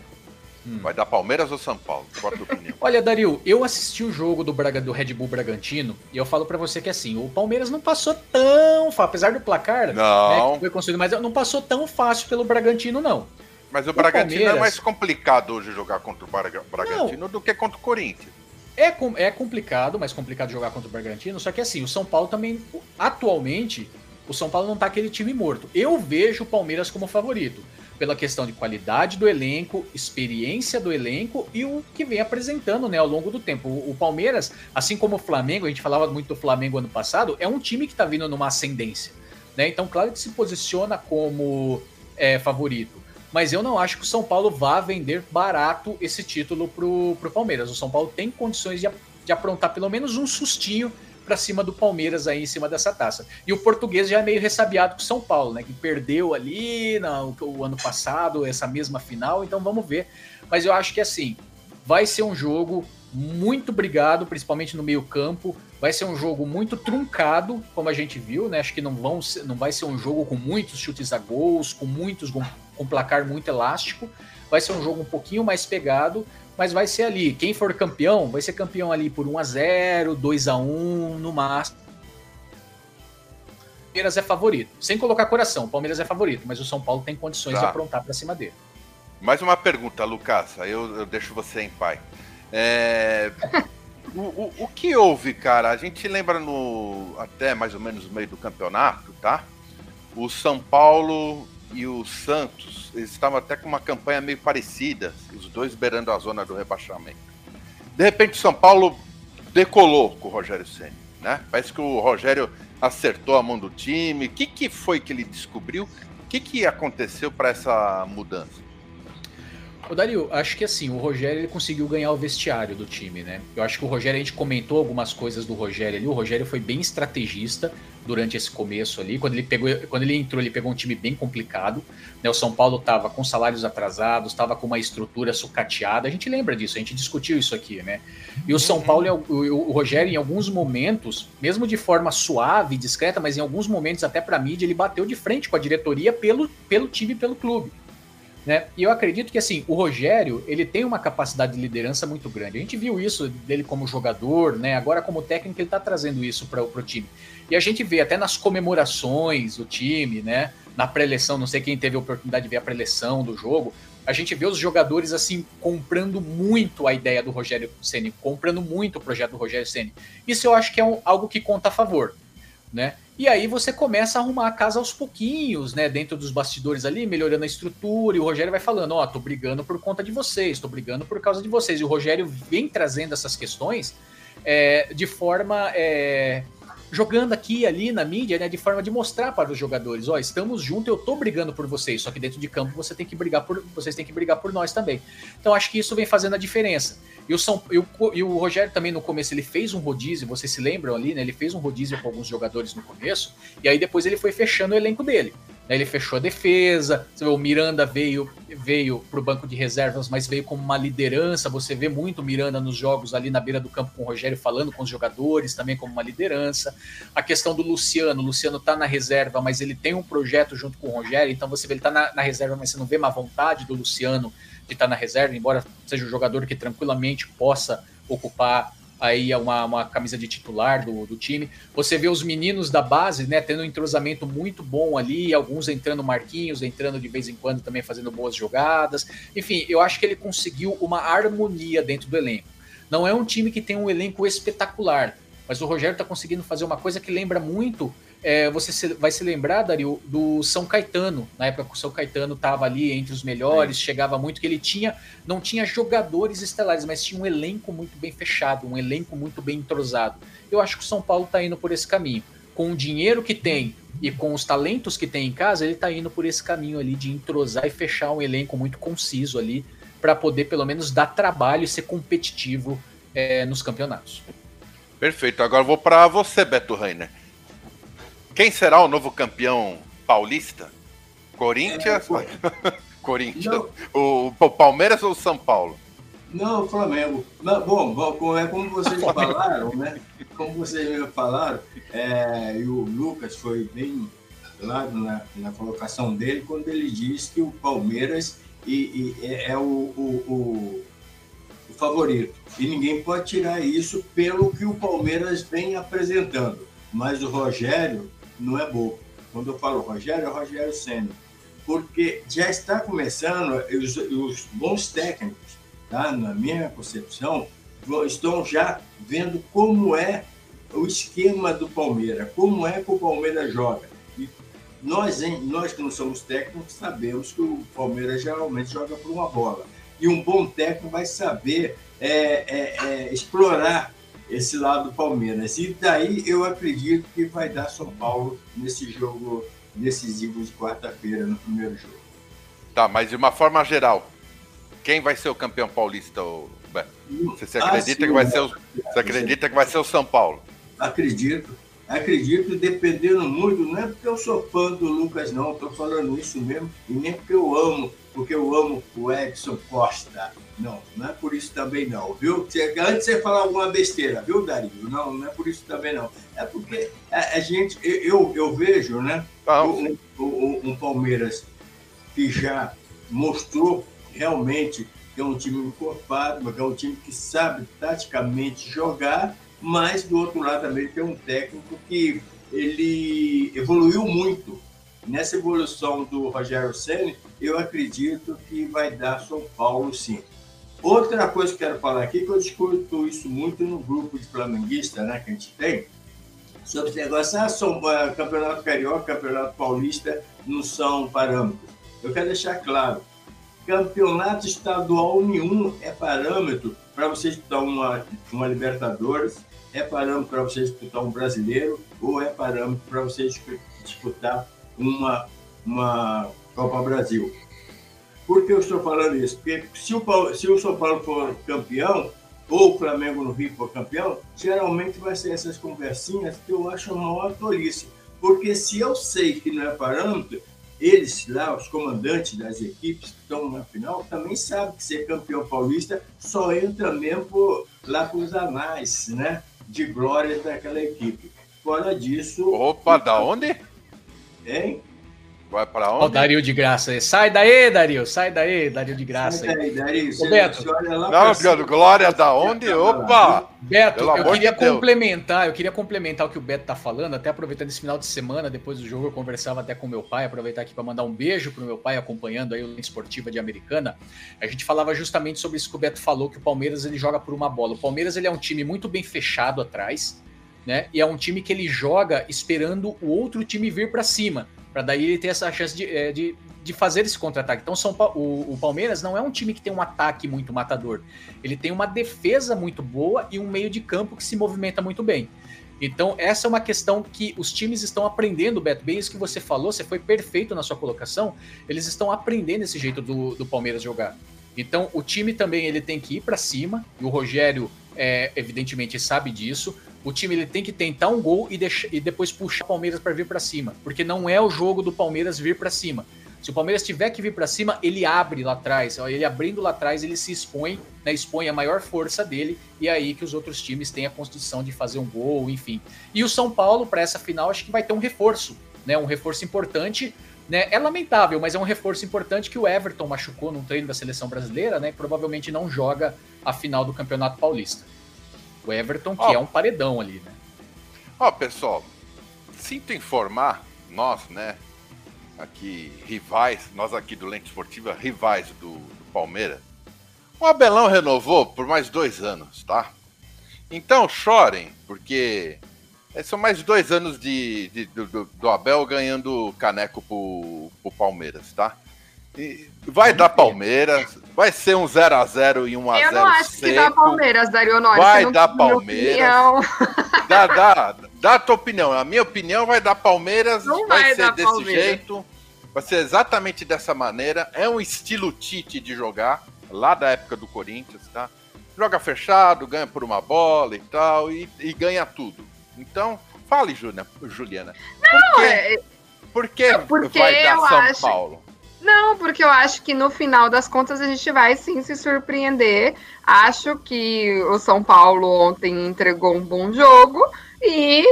Hum. Vai dar Palmeiras ou São Paulo? Qual a tua opinião? Olha, Dario, eu assisti o jogo do, Braga, do Red Bull Bragantino e eu falo para você que assim, o Palmeiras não passou tão fácil, apesar do placar, não. Né, foi construído, mas não passou tão fácil pelo Bragantino, não. Mas o, o Bragantino é Palmeiras... é mais complicado hoje jogar contra o Bragantino não. do que contra o Corinthians. É, é complicado, mais complicado jogar contra o Bragantino, só que assim, o São Paulo também, atualmente, o São Paulo não tá aquele time morto. Eu vejo o Palmeiras como favorito pela questão de qualidade do elenco, experiência do elenco e o que vem apresentando né, ao longo do tempo. O, Palmeiras, assim como o Flamengo, a gente falava muito do Flamengo ano passado, é um time que está vindo numa ascendência. Né? Então, claro que se posiciona como é, favorito. Mas eu não acho que o São Paulo vá vender barato esse título para o Palmeiras. O São Paulo tem condições de, de aprontar pelo menos um sustinho para cima do Palmeiras aí em cima dessa taça. E o português já é meio ressabiado com o São Paulo, né? Que perdeu ali no, o ano passado essa mesma final, então vamos ver. Mas eu acho que assim, vai ser um jogo muito brigado, principalmente no meio-campo. Vai ser um jogo muito truncado, como a gente viu, né? Acho que não, vão ser, não vai ser um jogo com muitos chutes a gols, com muitos com placar muito elástico. Vai ser um jogo um pouquinho mais pegado, mas vai ser ali. Quem for campeão, vai ser campeão ali por 1 a 0 2 a 1 no máximo. Palmeiras é favorito. Sem colocar coração, o Palmeiras é favorito, mas o São Paulo tem condições tá. de aprontar para cima dele. Mais uma pergunta, Lucas, aí eu, eu deixo você em pai. É... o, o, o, que houve, cara? A gente lembra no até mais ou menos no meio do campeonato, tá? O São Paulo e o Santos, eles estavam até com uma campanha meio parecida, os dois beirando a zona do rebaixamento. De repente, o São Paulo decolou com o Rogério Senna, né? Parece que o Rogério acertou a mão do time. O que, que foi que ele descobriu? O que, que aconteceu para essa mudança? O Dario, acho que assim, o Rogério ele conseguiu ganhar o vestiário do time, né? Eu acho que o Rogério, a gente comentou algumas coisas do Rogério ali. O Rogério foi bem estrategista durante esse começo ali. Quando ele pegou, quando ele entrou, ele pegou um time bem complicado. Né? O São Paulo estava com salários atrasados, estava com uma estrutura sucateada. A gente lembra disso, a gente discutiu isso aqui, né? E o São Paulo, o, o Rogério, em alguns momentos, mesmo de forma suave, discreta, mas em alguns momentos até para mídia, ele bateu de frente com a diretoria pelo, pelo time, pelo clube. Né? E eu acredito que assim, o Rogério, ele tem uma capacidade de liderança muito grande. A gente viu isso dele como jogador, né? Agora como técnico ele está trazendo isso para o time. E a gente vê até nas comemorações do time, né? Na pré-eleção, não sei quem teve a oportunidade de ver a pré-eleção do jogo, a gente vê os jogadores assim comprando muito a ideia do Rogério Ceni, comprando muito o projeto do Rogério Ceni. Isso eu acho que é um, algo que conta a favor, né? E aí você começa a arrumar a casa aos pouquinhos, né? Dentro dos bastidores ali, melhorando a estrutura, e o Rogério vai falando, ó, oh, tô brigando por conta de vocês, tô brigando por causa de vocês. E o Rogério vem trazendo essas questões é, de forma. É, jogando aqui e ali na mídia, né? De forma de mostrar para os jogadores, ó, oh, estamos juntos, eu tô brigando por vocês, só que dentro de campo você tem que brigar por. Vocês têm que brigar por nós também. Então acho que isso vem fazendo a diferença. E o, São, e o, e o Rogério também no começo ele fez um rodízio, vocês se lembram ali, né? Ele fez um rodízio com alguns jogadores no começo, e aí depois ele foi fechando o elenco dele. Né? Ele fechou a defesa, vê, o Miranda veio veio para o banco de reservas, mas veio como uma liderança. Você vê muito o Miranda nos jogos ali na beira do campo com o Rogério falando com os jogadores, também como uma liderança. A questão do Luciano, o Luciano está na reserva, mas ele tem um projeto junto com o Rogério, então você vê ele está na, na reserva, mas você não vê má vontade do Luciano de estar na reserva, embora seja um jogador que tranquilamente possa ocupar aí uma, uma camisa de titular do, do time. Você vê os meninos da base, né, tendo um entrosamento muito bom ali, alguns entrando Marquinhos, entrando de vez em quando também fazendo boas jogadas. Enfim, eu acho que ele conseguiu uma harmonia dentro do elenco. Não é um time que tem um elenco espetacular, mas o Rogério está conseguindo fazer uma coisa que lembra muito é, você se, vai se lembrar, Dario, do São Caetano. Na época que o São Caetano estava ali entre os melhores, chegava muito, que ele tinha, não tinha jogadores estelares, mas tinha um elenco muito bem fechado, um elenco muito bem entrosado. Eu acho que o São Paulo está indo por esse caminho. Com o dinheiro que tem e com os talentos que tem em casa, ele está indo por esse caminho ali de entrosar e fechar um elenco muito conciso ali, para poder pelo menos dar trabalho e ser competitivo é, nos campeonatos. Perfeito. Agora vou para você, Beto Rainer. Quem será o novo campeão paulista? Corinthians? É, Corinthians. O, o, Palmeiras ou o São Paulo? Não, o Flamengo. Não, bom, é como vocês falaram, né? Como vocês falaram, é, e o Lucas foi bem claro na, na colocação dele quando ele disse que o Palmeiras e, e é, é o, o, o, o favorito. E ninguém pode tirar isso pelo que o Palmeiras vem apresentando. Mas o Rogério não é bobo. Quando eu falo Rogério, é Rogério Senna. Porque já está começando, os, os bons técnicos, tá? na minha concepção, estão já vendo como é o esquema do Palmeiras, como é que o Palmeiras joga. E nós, hein, nós que não somos técnicos, sabemos que o Palmeiras geralmente joga por uma bola. E um bom técnico vai saber é, é, é, explorar esse lado do Palmeiras. E daí eu acredito que vai dar São Paulo nesse jogo decisivo de quarta-feira, no primeiro jogo. Tá, mas de uma forma geral, quem vai ser o campeão paulista, Beto? Você, você acredita, ah, que, vai ser o, você acredita que vai ser o São Paulo? Acredito. Acredito, dependendo muito, não é porque eu sou fã do Lucas, não, estou falando isso mesmo, e nem porque eu amo, porque eu amo o Edson Costa. Não, não é por isso também não, viu? Antes de você falar alguma besteira, viu, Dario? Não, não é por isso também não. É porque a, a gente, eu, eu vejo, né, um, um, um Palmeiras que já mostrou realmente que é um time encorpado, que é um time que sabe taticamente jogar, mas do outro lado também tem um técnico que ele evoluiu muito. Nessa evolução do Rogério Senna, eu acredito que vai dar São Paulo sim. Outra coisa que quero falar aqui, que eu discuto isso muito no grupo de flamenguista né, que a gente tem, sobre esse negócio, ah, são, campeonato carioca, campeonato paulista não são parâmetros. Eu quero deixar claro, campeonato estadual nenhum é parâmetro para você disputar uma, uma Libertadores, é parâmetro para você disputar um brasileiro ou é parâmetro para você disputar uma, uma Copa Brasil. Por que eu estou falando isso? Porque se o, Paulo, se o São Paulo for campeão, ou o Flamengo no Rio for campeão, geralmente vai ser essas conversinhas que eu acho uma maior tolice. Porque se eu sei que não é parâmetro, eles lá, os comandantes das equipes que estão na final, também sabem que ser campeão paulista só entra mesmo por, lá para os anais né, de glória daquela equipe. Fora disso. Opa, da onde? Hein? Vai para onde? Ó, o Dario de graça. Sai daí, Dario. Sai daí, Dario de graça. Sai daí, Dario. Beto. Não, Glória da onde? Opa! Beto, eu queria de complementar, eu queria complementar o que o Beto tá falando, até aproveitando esse final de semana, depois do jogo, eu conversava até com meu pai, aproveitar aqui para mandar um beijo pro meu pai acompanhando aí o Esportiva de Americana. A gente falava justamente sobre isso que o Beto falou, que o Palmeiras ele joga por uma bola. O Palmeiras ele é um time muito bem fechado atrás, né? E é um time que ele joga esperando o outro time vir para cima para daí ele ter essa chance de, é, de, de fazer esse contra-ataque. Então São pa o, o, Palmeiras não é um time que tem um ataque muito matador. Ele tem uma defesa muito boa e um meio de campo que se movimenta muito bem. Então, essa é uma questão que os times estão aprendendo, Beto. Bem, isso que você falou, você foi perfeito na sua colocação. Eles estão aprendendo esse jeito do, do Palmeiras jogar. Então, o time também ele tem que ir para cima, e o Rogério, é, evidentemente, sabe disso o time ele tem que tentar um gol e, deixar, e depois puxar o Palmeiras para vir para cima, porque não é o jogo do Palmeiras vir para cima. Se o Palmeiras tiver que vir para cima, ele abre lá atrás. Ele abrindo lá atrás, ele se expõe, né, expõe a maior força dele, e é aí que os outros times têm a constituição de fazer um gol, enfim. E o São Paulo, para essa final, acho que vai ter um reforço, né, um reforço importante. Né, é lamentável, mas é um reforço importante que o Everton machucou num treino da seleção brasileira, né, e provavelmente não joga a final do Campeonato Paulista. O Everton, que oh, é um paredão ali, né? Ó, oh, pessoal, sinto informar, nós, né, aqui, rivais, nós aqui do Lente Esportiva, rivais do, do Palmeiras, o Abelão renovou por mais dois anos, tá? Então chorem, porque são mais dois anos de, de do, do, Abel ganhando caneco pro, pro Palmeiras, tá? Vai dar Palmeiras, vai ser um 0x0 e um a 0 Eu não acho seco. que dá Palmeiras, Dario Honório. Vai dar Palmeiras. Dá, dá, dá a tua opinião. A minha opinião vai dar Palmeiras, não vai, vai ser desse Palmeiras. jeito. Vai ser exatamente dessa maneira. É um estilo Tite de jogar, lá da época do Corinthians, tá? Joga fechado, ganha por uma bola e tal, e, e ganha tudo. Então, fale, Juliana. Não, por que, é... por que porque vai dar São acho... Paulo? Não, porque eu acho que no final das contas a gente vai sim se surpreender. Acho que o São Paulo ontem entregou um bom jogo e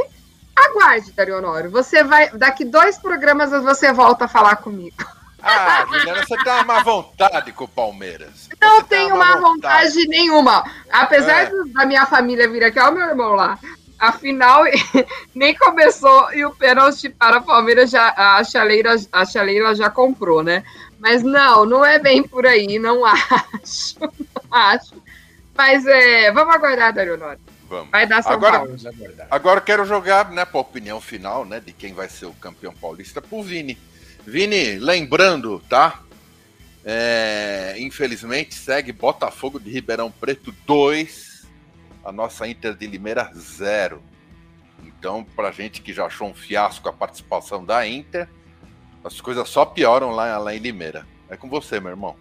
aguarde, Darionoro. Você vai. Daqui dois programas você volta a falar comigo. Ah, Juliana, você tem uma má vontade com o Palmeiras. Não tenho má vontade. vontade nenhuma. Apesar é. da minha família vir aqui, olha o meu irmão lá. Afinal, nem começou e o pênalti para o Palmeiras já, a, chaleira, a chaleira já comprou, né? Mas não, não é bem por aí, não acho. Não acho. Mas é, vamos aguardar, Darionori. Vamos. Vai dar São agora, Paulo. Agora quero jogar, né, para opinião final, né, de quem vai ser o campeão paulista, pro Vini. Vini, lembrando, tá? É, infelizmente segue Botafogo de Ribeirão Preto 2, a nossa Inter de Limeira zero. Então, para gente que já achou um fiasco a participação da Inter, as coisas só pioram lá, lá em Limeira. É com você, meu irmão.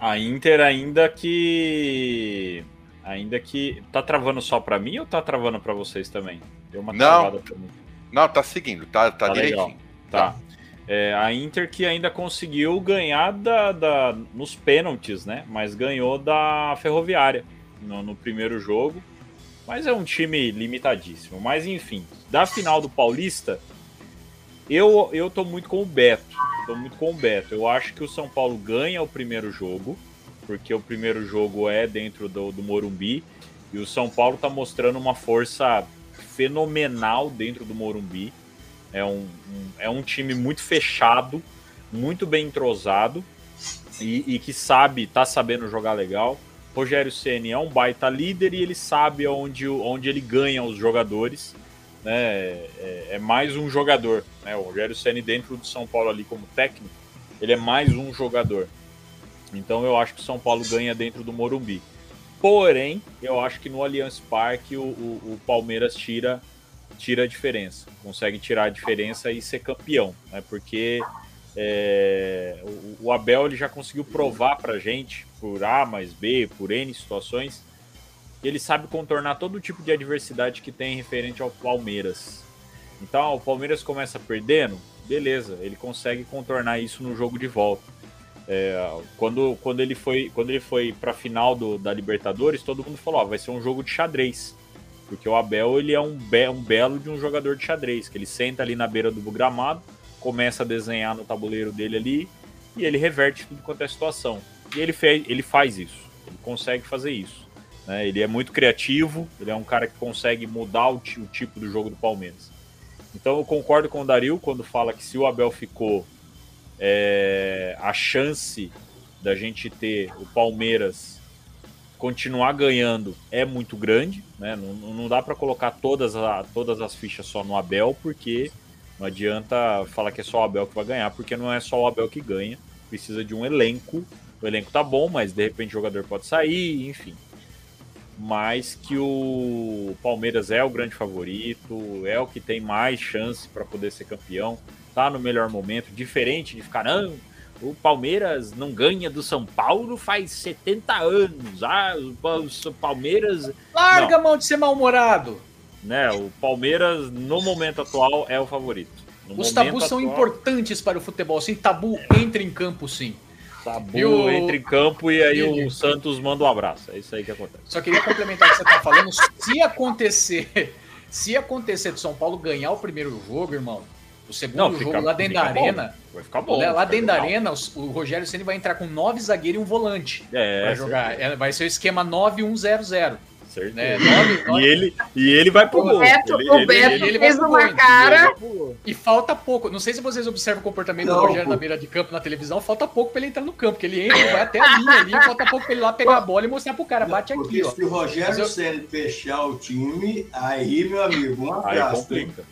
A Inter ainda que ainda que tá travando só para mim ou tá travando para vocês também? Deu uma não, Não, tá seguindo, tá, tá, tá direitinho. Legal. Tá. tá. É, a Inter que ainda conseguiu ganhar da, da, nos pênaltis, né? Mas ganhou da Ferroviária no, no primeiro jogo. Mas é um time limitadíssimo. Mas enfim, da final do Paulista, eu, eu tô muito com o Beto. Tô muito com o Beto. Eu acho que o São Paulo ganha o primeiro jogo, porque o primeiro jogo é dentro do, do Morumbi. E o São Paulo tá mostrando uma força fenomenal dentro do Morumbi. É um, um é um time muito fechado, muito bem entrosado e, e que sabe, tá sabendo jogar legal. Rogério Ceni é um baita líder e ele sabe onde, onde ele ganha os jogadores. Né? É, é mais um jogador. Né? O Rogério Ceni dentro do São Paulo ali como técnico, ele é mais um jogador. Então eu acho que o São Paulo ganha dentro do Morumbi. Porém, eu acho que no Allianz Parque o, o, o Palmeiras tira tira a diferença, consegue tirar a diferença e ser campeão, né? Porque é, o, o, Abel ele já conseguiu provar pra gente, por A mais B, por N situações, que ele sabe contornar todo tipo de adversidade que tem referente ao Palmeiras. Então, o Palmeiras começa perdendo, beleza, ele consegue contornar isso no jogo de volta. É, quando, quando ele foi quando ele foi para a final do, da Libertadores, todo mundo falou: ó, vai ser um jogo de xadrez, porque o Abel ele é um, be um belo de um jogador de xadrez, que ele senta ali na beira do gramado, começa a desenhar no tabuleiro dele ali e ele reverte tudo quanto é situação. E ele, fez, ele faz isso, ele consegue fazer isso. Né? Ele é muito criativo, ele é um cara que consegue mudar o, o tipo do jogo do Palmeiras. Então eu concordo com o Dario quando fala que se o Abel ficou, é, a chance da gente ter o Palmeiras continuar ganhando é muito grande, né? Não, não dá para colocar todas, a, todas as fichas só no Abel, porque não adianta falar que é só o Abel que vai ganhar, porque não é só o Abel que ganha. Precisa de um elenco. O elenco tá bom, mas de repente o jogador pode sair, enfim. Mas que o Palmeiras é o grande favorito, é o que tem mais chance para poder ser campeão, tá no melhor momento, diferente de ficar, não, o Palmeiras não ganha do São Paulo faz 70 anos. Ah, o Palmeiras. Larga não. a mão de ser mal-humorado né? O Palmeiras, no momento atual, é o favorito. No Os tabus atual... são importantes para o futebol. Sim, tabu entra em campo, sim. Tabu o... entra em campo e aí o Santos manda um abraço. É isso aí que acontece. Só queria complementar o que você está falando. Se acontecer, se acontecer de São Paulo ganhar o primeiro jogo, irmão, o segundo Não, jogo fica, lá dentro da arena. Vai ficar bom. Lá dentro da arena, o Rogério Ceni vai entrar com nove zagueiros e um volante. É, vai jogar. É, vai ser o esquema 9-1-0-0 certeza. Né? Nove, nove. E, ele, e ele vai pro o gol. Beto, ele, o Beto ele, ele fez uma cara. E falta pouco. Não sei se vocês observam o comportamento não, do Rogério pô. na beira de campo na televisão. Falta pouco pra ele entrar no campo. Porque ele entra, vai até a linha ali. Falta pouco pra ele ir lá pegar a bola e mostrar pro cara. Bate aqui. Porque ó. se o Rogério eu... Senna fechar o time, aí, meu amigo, um abraço. Aí complica.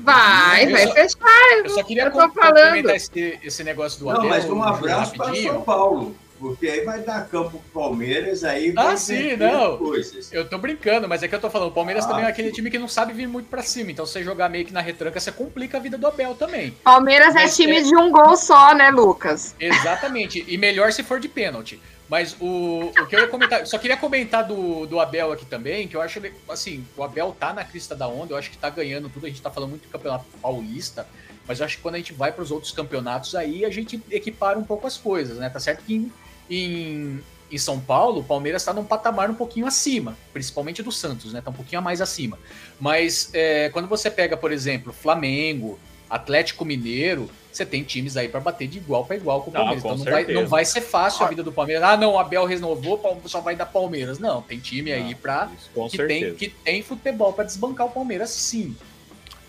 Vai, vai fechar. Eu só queria eu complementar esse, esse negócio do Não, Abel, mas um abraço para São Paulo. Porque aí vai dar campo pro Palmeiras, aí vai Ah, sim, não. Coisas. Eu tô brincando, mas é que eu tô falando, o Palmeiras ah, também é aquele time que não sabe vir muito pra cima. Então, você jogar meio que na retranca, você complica a vida do Abel também. Palmeiras é mas é time é... de um gol só, né, Lucas? Exatamente. E melhor se for de pênalti. Mas o, o que eu ia comentar, só queria comentar do, do Abel aqui também, que eu acho, assim, o Abel tá na crista da onda, eu acho que tá ganhando tudo, a gente tá falando muito do Campeonato Paulista. Mas eu acho que quando a gente vai para os outros campeonatos aí, a gente equipara um pouco as coisas, né? Tá certo que em, em, São Paulo, o Palmeiras está num patamar um pouquinho acima, principalmente do Santos, né? Tá um pouquinho a mais acima. Mas é, quando você pega, por exemplo, Flamengo, Atlético Mineiro, você tem times aí para bater de igual para igual com o ah, Palmeiras. Ah, então não vai, não vai, ser fácil a vida do Palmeiras. Ah, não, o Abel renovou, só vai dar Palmeiras. Não, tem time aí ah, para que tem, que tem futebol para desbancar o Palmeiras, sim.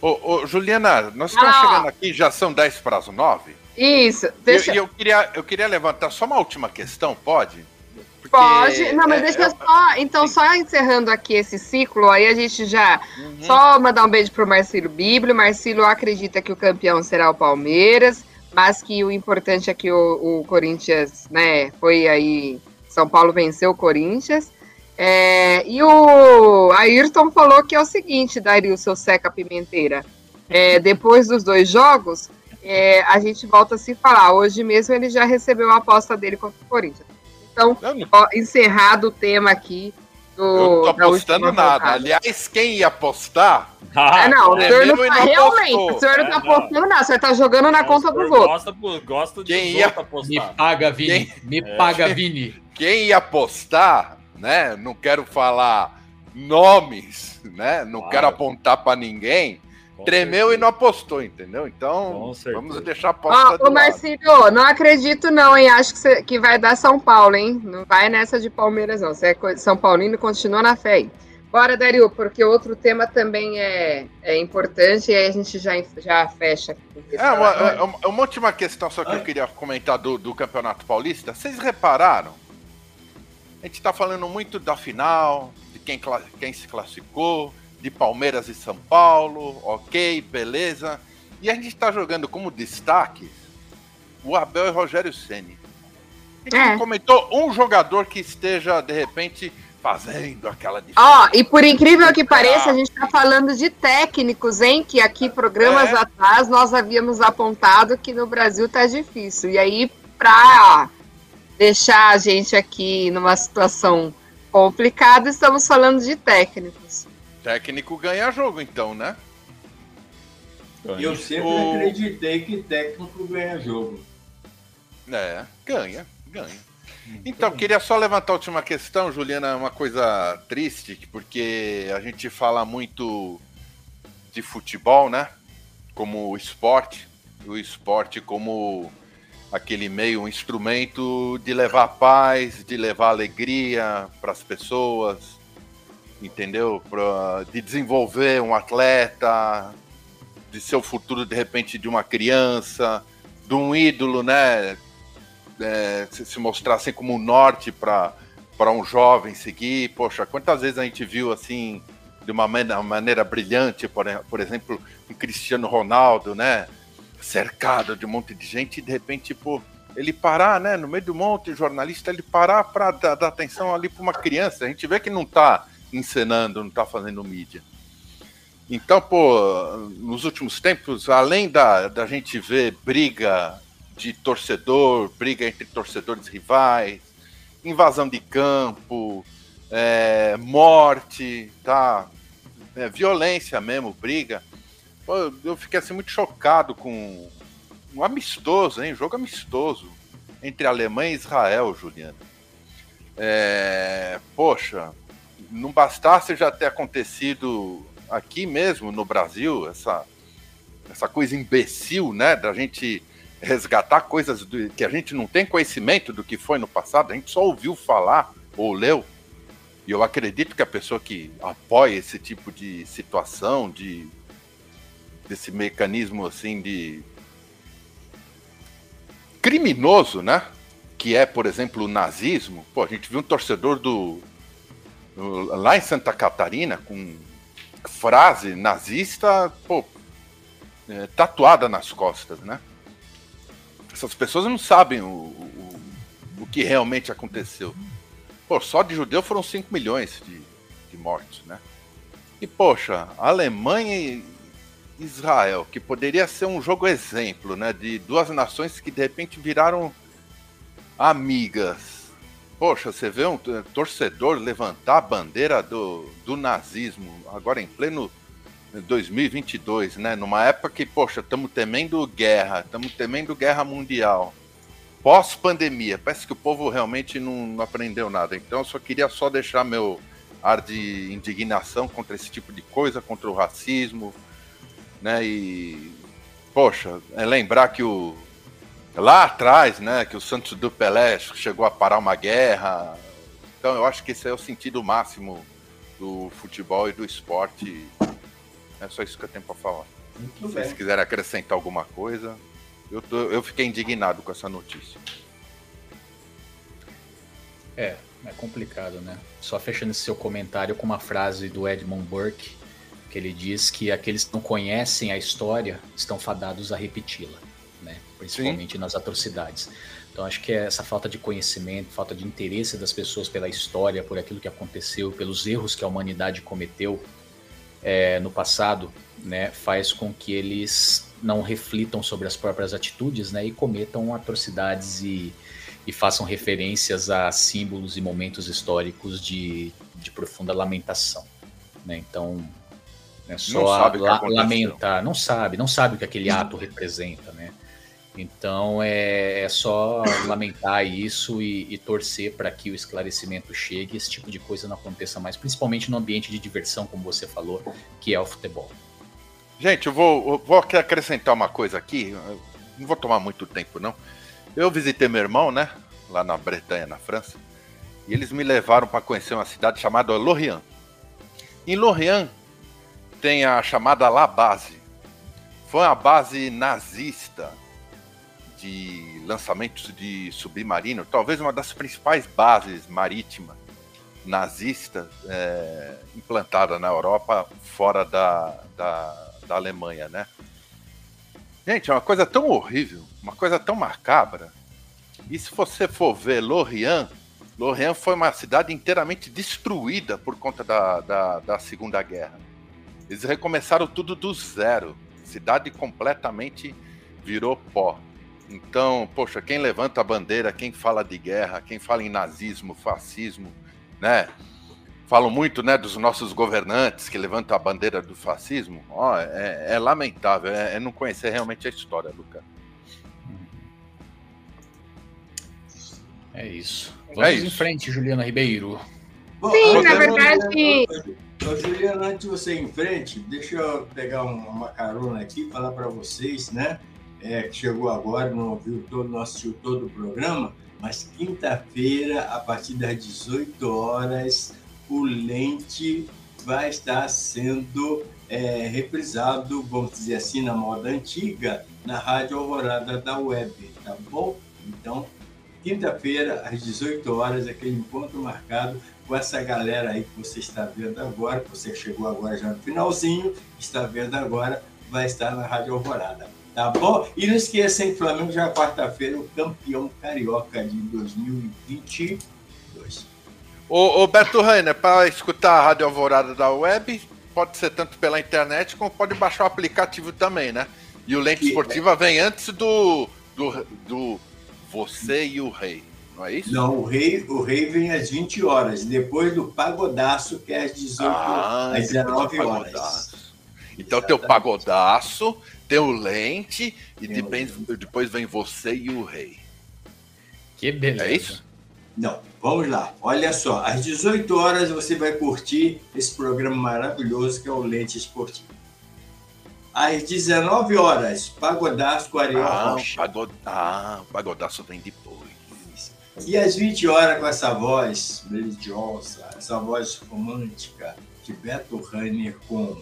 Ô, ô Juliana, nós estamos ah. chegando aqui, já são 10 para as 9. Isso, deixa... Eu, eu, queria, eu queria levantar só uma última questão, pode? Porque Pode, não, mas é, deixa é, só. Então, sim. só encerrando aqui esse ciclo, aí a gente já. Uhum. Só mandar um beijo pro Marcelo Bíblio. Marcelo acredita que o campeão será o Palmeiras, mas que o importante é que o, o Corinthians, né, foi aí. São Paulo venceu o Corinthians. É, e o Ayrton falou que é o seguinte, Dario, seu Seca Pimenteira. É, depois dos dois jogos, é, a gente volta a se falar. Hoje mesmo ele já recebeu a aposta dele contra o Corinthians. Então, ó, encerrado o tema aqui. Do, eu não tô apostando nada. Aliás, quem ia apostar. Ah, é, não, o senhor não tá realmente. O senhor não tá é, apostando nada, o senhor tá jogando na conta dos outros. Gosta, gosta de quem ia apostar. Me paga, Vini. Quem... Me é. paga, Vini. Quem ia apostar, né? Não quero falar nomes, né? Não claro. quero apontar para ninguém tremeu certeza. e não apostou, entendeu? Então, vamos deixar a aposta Ó, Ô, Marcílio, não acredito não, hein? Acho que, você, que vai dar São Paulo, hein? Não vai nessa de Palmeiras, não. Você é São Paulino continua na fé, hein? Bora, Dario, porque outro tema também é, é importante e aí a gente já, já fecha. É, uma, é, uma, uma, última questão só que eu queria comentar do, do Campeonato Paulista. Vocês repararam? A gente está falando muito da final, de quem, quem se classificou, de Palmeiras e São Paulo, ok, beleza. E a gente está jogando como destaque o Abel e Rogério Ceni. É. comentou um jogador que esteja, de repente, fazendo aquela diferença. Ó, oh, e por incrível que pareça, a gente está falando de técnicos, hein? Que aqui, programas é. atrás, nós havíamos apontado que no Brasil tá difícil. E aí, para deixar a gente aqui numa situação complicada, estamos falando de técnicos. Técnico ganha jogo, então, né? E eu sempre o... acreditei que técnico ganha jogo. É, ganha, ganha. Então, queria só levantar a última questão, Juliana, uma coisa triste, porque a gente fala muito de futebol, né? Como esporte, o esporte como aquele meio, um instrumento de levar paz, de levar alegria para as pessoas, entendeu? Pra, de desenvolver um atleta, de ser o futuro, de repente, de uma criança, de um ídolo, né? É, se, se mostrar assim como um norte para um jovem seguir. Poxa, quantas vezes a gente viu assim, de uma maneira, maneira brilhante, por, por exemplo, um Cristiano Ronaldo, né? Cercado de um monte de gente e de repente, tipo, ele parar, né, no meio do monte, jornalista, ele parar para dar, dar, atenção ali para uma criança. A gente vê que não está encenando, não está fazendo mídia. Então, pô, nos últimos tempos, além da, da gente ver briga de torcedor, briga entre torcedores rivais, invasão de campo, é, morte, tá? É, violência mesmo, briga. Pô, eu fiquei assim muito chocado com um amistoso, hein? Jogo amistoso entre Alemanha e Israel, Juliano. É, poxa, não bastasse já ter acontecido aqui mesmo no Brasil, essa, essa coisa imbecil, né, da gente resgatar coisas do, que a gente não tem conhecimento do que foi no passado, a gente só ouviu falar ou leu. E eu acredito que a pessoa que apoia esse tipo de situação, de desse mecanismo assim de criminoso, né? Que é, por exemplo, o nazismo. Pô, a gente viu um torcedor do lá em Santa Catarina, com frase nazista pô, é, tatuada nas costas, né? Essas pessoas não sabem o, o, o que realmente aconteceu. Pô, só de judeu foram 5 milhões de, de mortos, né? E, poxa, Alemanha e Israel, que poderia ser um jogo exemplo, né? De duas nações que de repente viraram amigas Poxa, você vê um torcedor levantar a bandeira do, do nazismo agora em pleno 2022, né? Numa época que, poxa, estamos temendo guerra, estamos temendo guerra mundial. Pós-pandemia, parece que o povo realmente não, não, aprendeu nada. Então, eu só queria só deixar meu ar de indignação contra esse tipo de coisa, contra o racismo, né? E, poxa, é lembrar que o lá atrás, né, que o Santos do Pelé chegou a parar uma guerra. Então, eu acho que esse é o sentido máximo do futebol e do esporte é só isso que eu tenho para falar. Muito Se bem. vocês quiserem acrescentar alguma coisa, eu, tô, eu fiquei indignado com essa notícia. É, é complicado, né? Só fechando esse seu comentário com uma frase do Edmund Burke, que ele diz que aqueles que não conhecem a história estão fadados a repeti-la? Principalmente Sim. nas atrocidades. Então acho que é essa falta de conhecimento, falta de interesse das pessoas pela história, por aquilo que aconteceu, pelos erros que a humanidade cometeu, é, no passado, né, faz com que eles não reflitam sobre as próprias atitudes, né, e cometam atrocidades e, e façam referências a símbolos e momentos históricos de, de profunda lamentação, né? Então, é só la, lamentar, não sabe, não sabe o que aquele ato representa, né? Então é, é só lamentar isso e, e torcer para que o esclarecimento chegue e esse tipo de coisa não aconteça mais, principalmente no ambiente de diversão, como você falou, que é o futebol. Gente, eu vou, eu vou acrescentar uma coisa aqui, não vou tomar muito tempo não. Eu visitei meu irmão, né, lá na Bretanha, na França, e eles me levaram para conhecer uma cidade chamada Lorient. Em Lorient tem a chamada La Base. Foi uma base nazista de lançamentos de submarino, talvez uma das principais bases marítimas nazistas é, implantada na Europa, fora da, da, da Alemanha, né? Gente, é uma coisa tão horrível, uma coisa tão macabra. E se você for ver Lorient, Lorient foi uma cidade inteiramente destruída por conta da, da, da Segunda Guerra. Eles recomeçaram tudo do zero. Cidade completamente virou pó. Então, poxa, quem levanta a bandeira, quem fala de guerra, quem fala em nazismo, fascismo, né? Falam muito, né, dos nossos governantes que levantam a bandeira do fascismo. Ó, oh, é, é, lamentável, é, é, não conhecer realmente a história, Luca. É isso. É Vamos é isso. em frente, Juliana Ribeiro. Bom, Sim, na verdade. Juliana, antes de você ir em frente, deixa eu pegar uma carona aqui e falar para vocês, né? É, que chegou agora, não ouviu todo, não assistiu todo o programa, mas quinta-feira, a partir das 18 horas, o Lente vai estar sendo é, reprisado, vamos dizer assim, na moda antiga, na Rádio Alvorada da Web, tá bom? Então, quinta-feira, às 18 horas, aquele encontro marcado com essa galera aí que você está vendo agora, que você chegou agora já no finalzinho, está vendo agora, vai estar na Rádio Alvorada. Tá bom? E não esqueça, hein, Flamengo já é quarta-feira, o campeão carioca de 2022. Ô, ô Beto Rainer, para escutar a Rádio Alvorada da web, pode ser tanto pela internet como pode baixar o aplicativo também, né? E o Lente Esportiva vem antes do, do, do Você e o Rei, não é isso? Não, o Rei, o rei vem às 20 horas, depois do Pagodaço, que é às 18 ah, às 19 horas. Então, Exatamente. teu pagodaço tem o Lente e depois, depois vem você e o Rei. Que beleza. É isso? Não, vamos lá. Olha só, às 18 horas você vai curtir esse programa maravilhoso que é o Lente Esportivo. Às 19 horas, Pagodaço com Ariel ah, Rocha. Pagod... Ah, Pagodaço vem depois. E às 20 horas, com essa voz religiosa, essa voz romântica de Beto Rainer com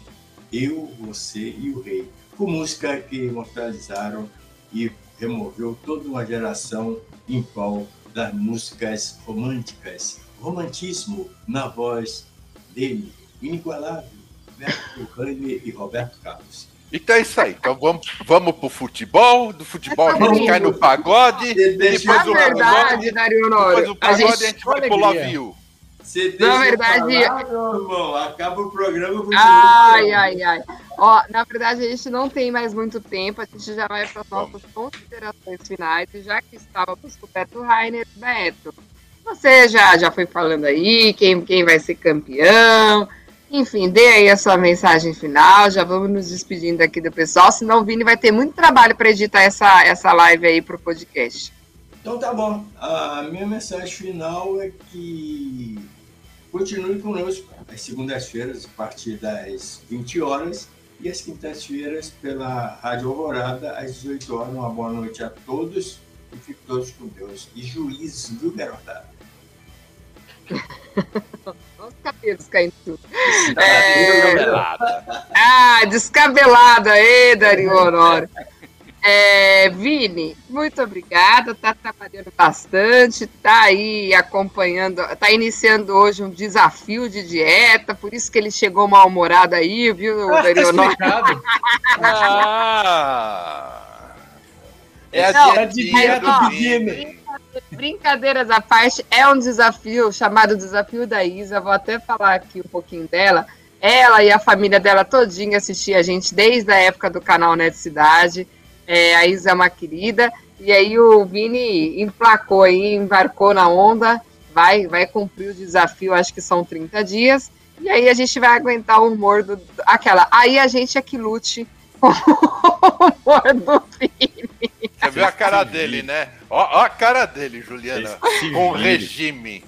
Eu, Você e o Rei com música que imortalizaram e removeu toda uma geração em prol das músicas românticas. Romantismo na voz dele, inigualável, Beto Rani e Roberto Carlos. Então é isso aí. Então vamos, vamos pro futebol. Do futebol a gente cai no pagode. Depois o verdade, Dario Depois o pagode a gente, a gente vai pro Love You. Você na verdade. Falar, meu irmão, acaba o programa. Ai, ai, ai. Ó, na verdade, a gente não tem mais muito tempo. A gente já vai para as nossas considerações finais. E já que estávamos com o Beto Rainer, Beto, você já, já foi falando aí quem, quem vai ser campeão. Enfim, dê aí a sua mensagem final. Já vamos nos despedindo aqui do pessoal, senão o Vini vai ter muito trabalho para editar essa, essa live aí para o podcast. Então tá bom. A minha mensagem final é que continue conosco às segundas-feiras, a partir das 20 horas, e às quintas-feiras pela Rádio Alvorada, às 18 horas. Uma boa noite a todos e fiquem todos com Deus. E juízes, viu, garotada? Olha os cabelos caindo tudo. É... Ah, descabelada aí, Dario Honório. É, Vini, muito obrigada. Tá trabalhando bastante, tá aí acompanhando, tá iniciando hoje um desafio de dieta, por isso que ele chegou mal-humorado aí, viu, ah, Darionor? ah, é a Não, dieta, dieta do Vini. Brincadeiras à parte, é um desafio chamado Desafio da Isa. Vou até falar aqui um pouquinho dela. Ela e a família dela todinha assistia a gente desde a época do canal Net Cidade. É, a Isa é uma querida. E aí o Vini emplacou aí, embarcou na onda, vai, vai cumprir o desafio, acho que são 30 dias. E aí a gente vai aguentar o humor do. Aquela. Aí a gente é que lute com o humor do Vini. Você viu a cara dele, né? Ó, ó a cara dele, Juliana. Com o regime.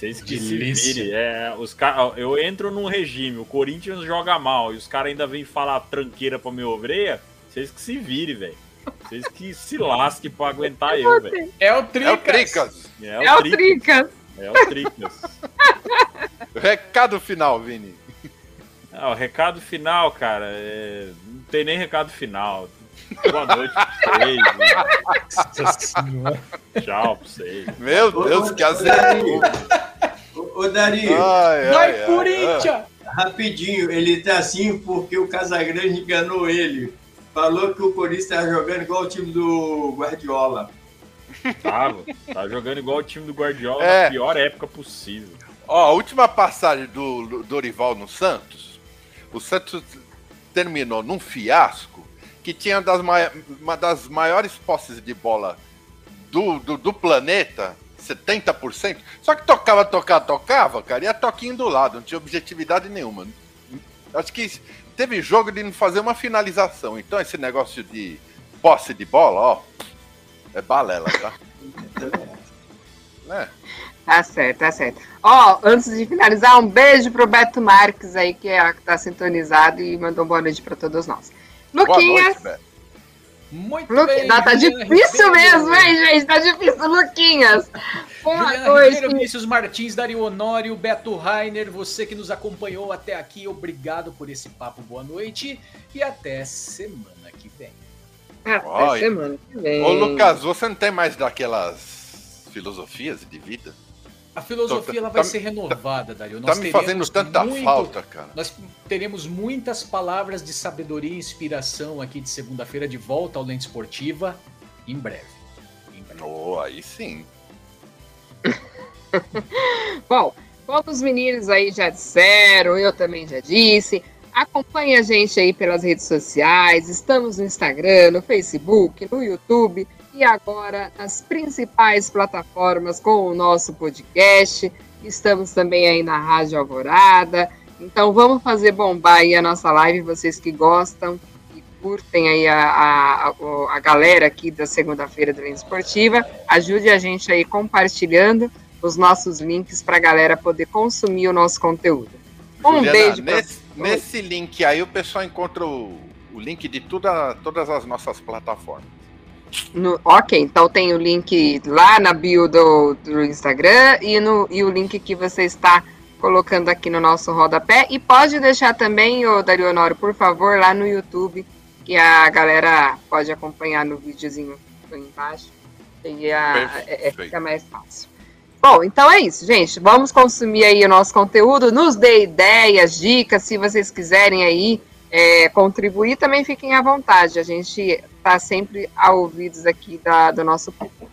Vocês que se virem. É, os cara, eu entro num regime, o Corinthians joga mal e os caras ainda vêm falar tranqueira pra minha ovelha. Vocês que se virem, velho. Vocês que se lasquem pra aguentar eu, velho. É o Tricas. É o Tricas. É o, Tricas. É o Tricas. recado final, Vini. Ah, o recado final, cara, é... não tem nem recado final. Boa noite pra vocês. Tchau pra vocês. Meu Deus, que azedou. Ô, Darinho. Vai, Corinthians! Rapidinho, ele tá assim porque o Casagrande enganou ele falou que o Corinthians estava jogando igual o time do Guardiola. Tava, tava jogando igual o time do Guardiola é. na pior época possível. Ó, a última passagem do Dorival no Santos, o Santos terminou num fiasco que tinha das uma das maiores posses de bola do, do, do planeta, 70%. Só que tocava, tocava, tocava, cara, e a toquinho do lado, não tinha objetividade nenhuma. Acho que teve jogo de não fazer uma finalização. Então esse negócio de posse de bola, ó, é balela, tá? é. Tá certo, tá certo. Ó, antes de finalizar, um beijo pro Beto Marques aí, que, é, que tá sintonizado e mandou boa noite pra todos nós. Luquinhas. Boa noite, muito Lu... bem. Não, tá difícil mesmo, hein, gente? Tá difícil, Luquinhas. Boa noite. Ribeiro, Vinícius Martins, Dario Honório, Beto Rainer, você que nos acompanhou até aqui, obrigado por esse papo, boa noite e até semana que vem. Até Oi. semana que vem. Ô, Lucas, você não tem mais daquelas filosofias de vida? A filosofia ela vai tá, ser renovada, Dario. Nós tá me fazendo tanta muito, falta, cara. Nós teremos muitas palavras de sabedoria e inspiração aqui de segunda-feira de volta ao Lente Esportiva em breve. Em breve. Oh, aí sim. Bom, como os meninos aí já disseram, eu também já disse, acompanhe a gente aí pelas redes sociais, estamos no Instagram, no Facebook, no YouTube e agora nas principais plataformas com o nosso podcast. Estamos também aí na Rádio Alvorada. Então vamos fazer bombar aí a nossa live, vocês que gostam e curtem aí a, a, a galera aqui da segunda-feira da Linha Esportiva. Ajude a gente aí compartilhando os nossos links para a galera poder consumir o nosso conteúdo. Um Juliana, beijo. Nesse, nesse, link aí o pessoal encontra o, o link de toda, todas as nossas plataformas. No, ok, então tem o link lá na bio do, do Instagram e, no, e o link que você está colocando aqui no nosso rodapé. E pode deixar também, o Dario Honório, por favor, lá no YouTube, que a galera pode acompanhar no videozinho embaixo. E a, é, é, fica mais fácil. Bom, então é isso, gente. Vamos consumir aí o nosso conteúdo. Nos dê ideias, dicas, se vocês quiserem aí é, contribuir, também fiquem à vontade. A gente está sempre a ouvidos aqui da, do nosso público.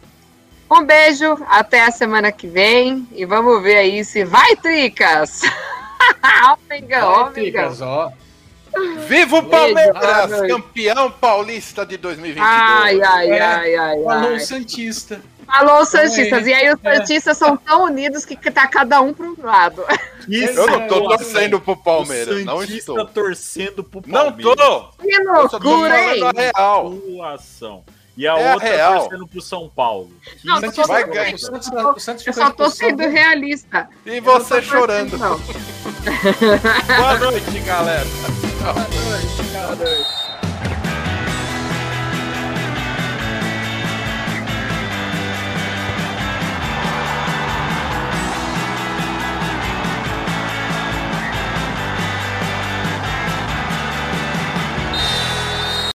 Um beijo, até a semana que vem e vamos ver aí se vai, Tricas! vai, Tricas, ó. Viva o Palmeiras, campeão paulista de 2022. Ai, ai, ai, ai. Falou Santista. Falou os Santistas. E aí os Santistas são tão unidos que tá cada um para um lado. Isso, eu não tô torcendo pro Palmeiras. Não estou. torcendo pro Palmeiras. Não tô. Que loucura, hein? A real. Ação. E a É a outra real. torcendo pro São Paulo. Não, O eu Santos vai ganhar. O Santos, o Santos Eu só tô sendo realista. E não você chorando. não. Boa noite, galera. Boa noite, boa noite.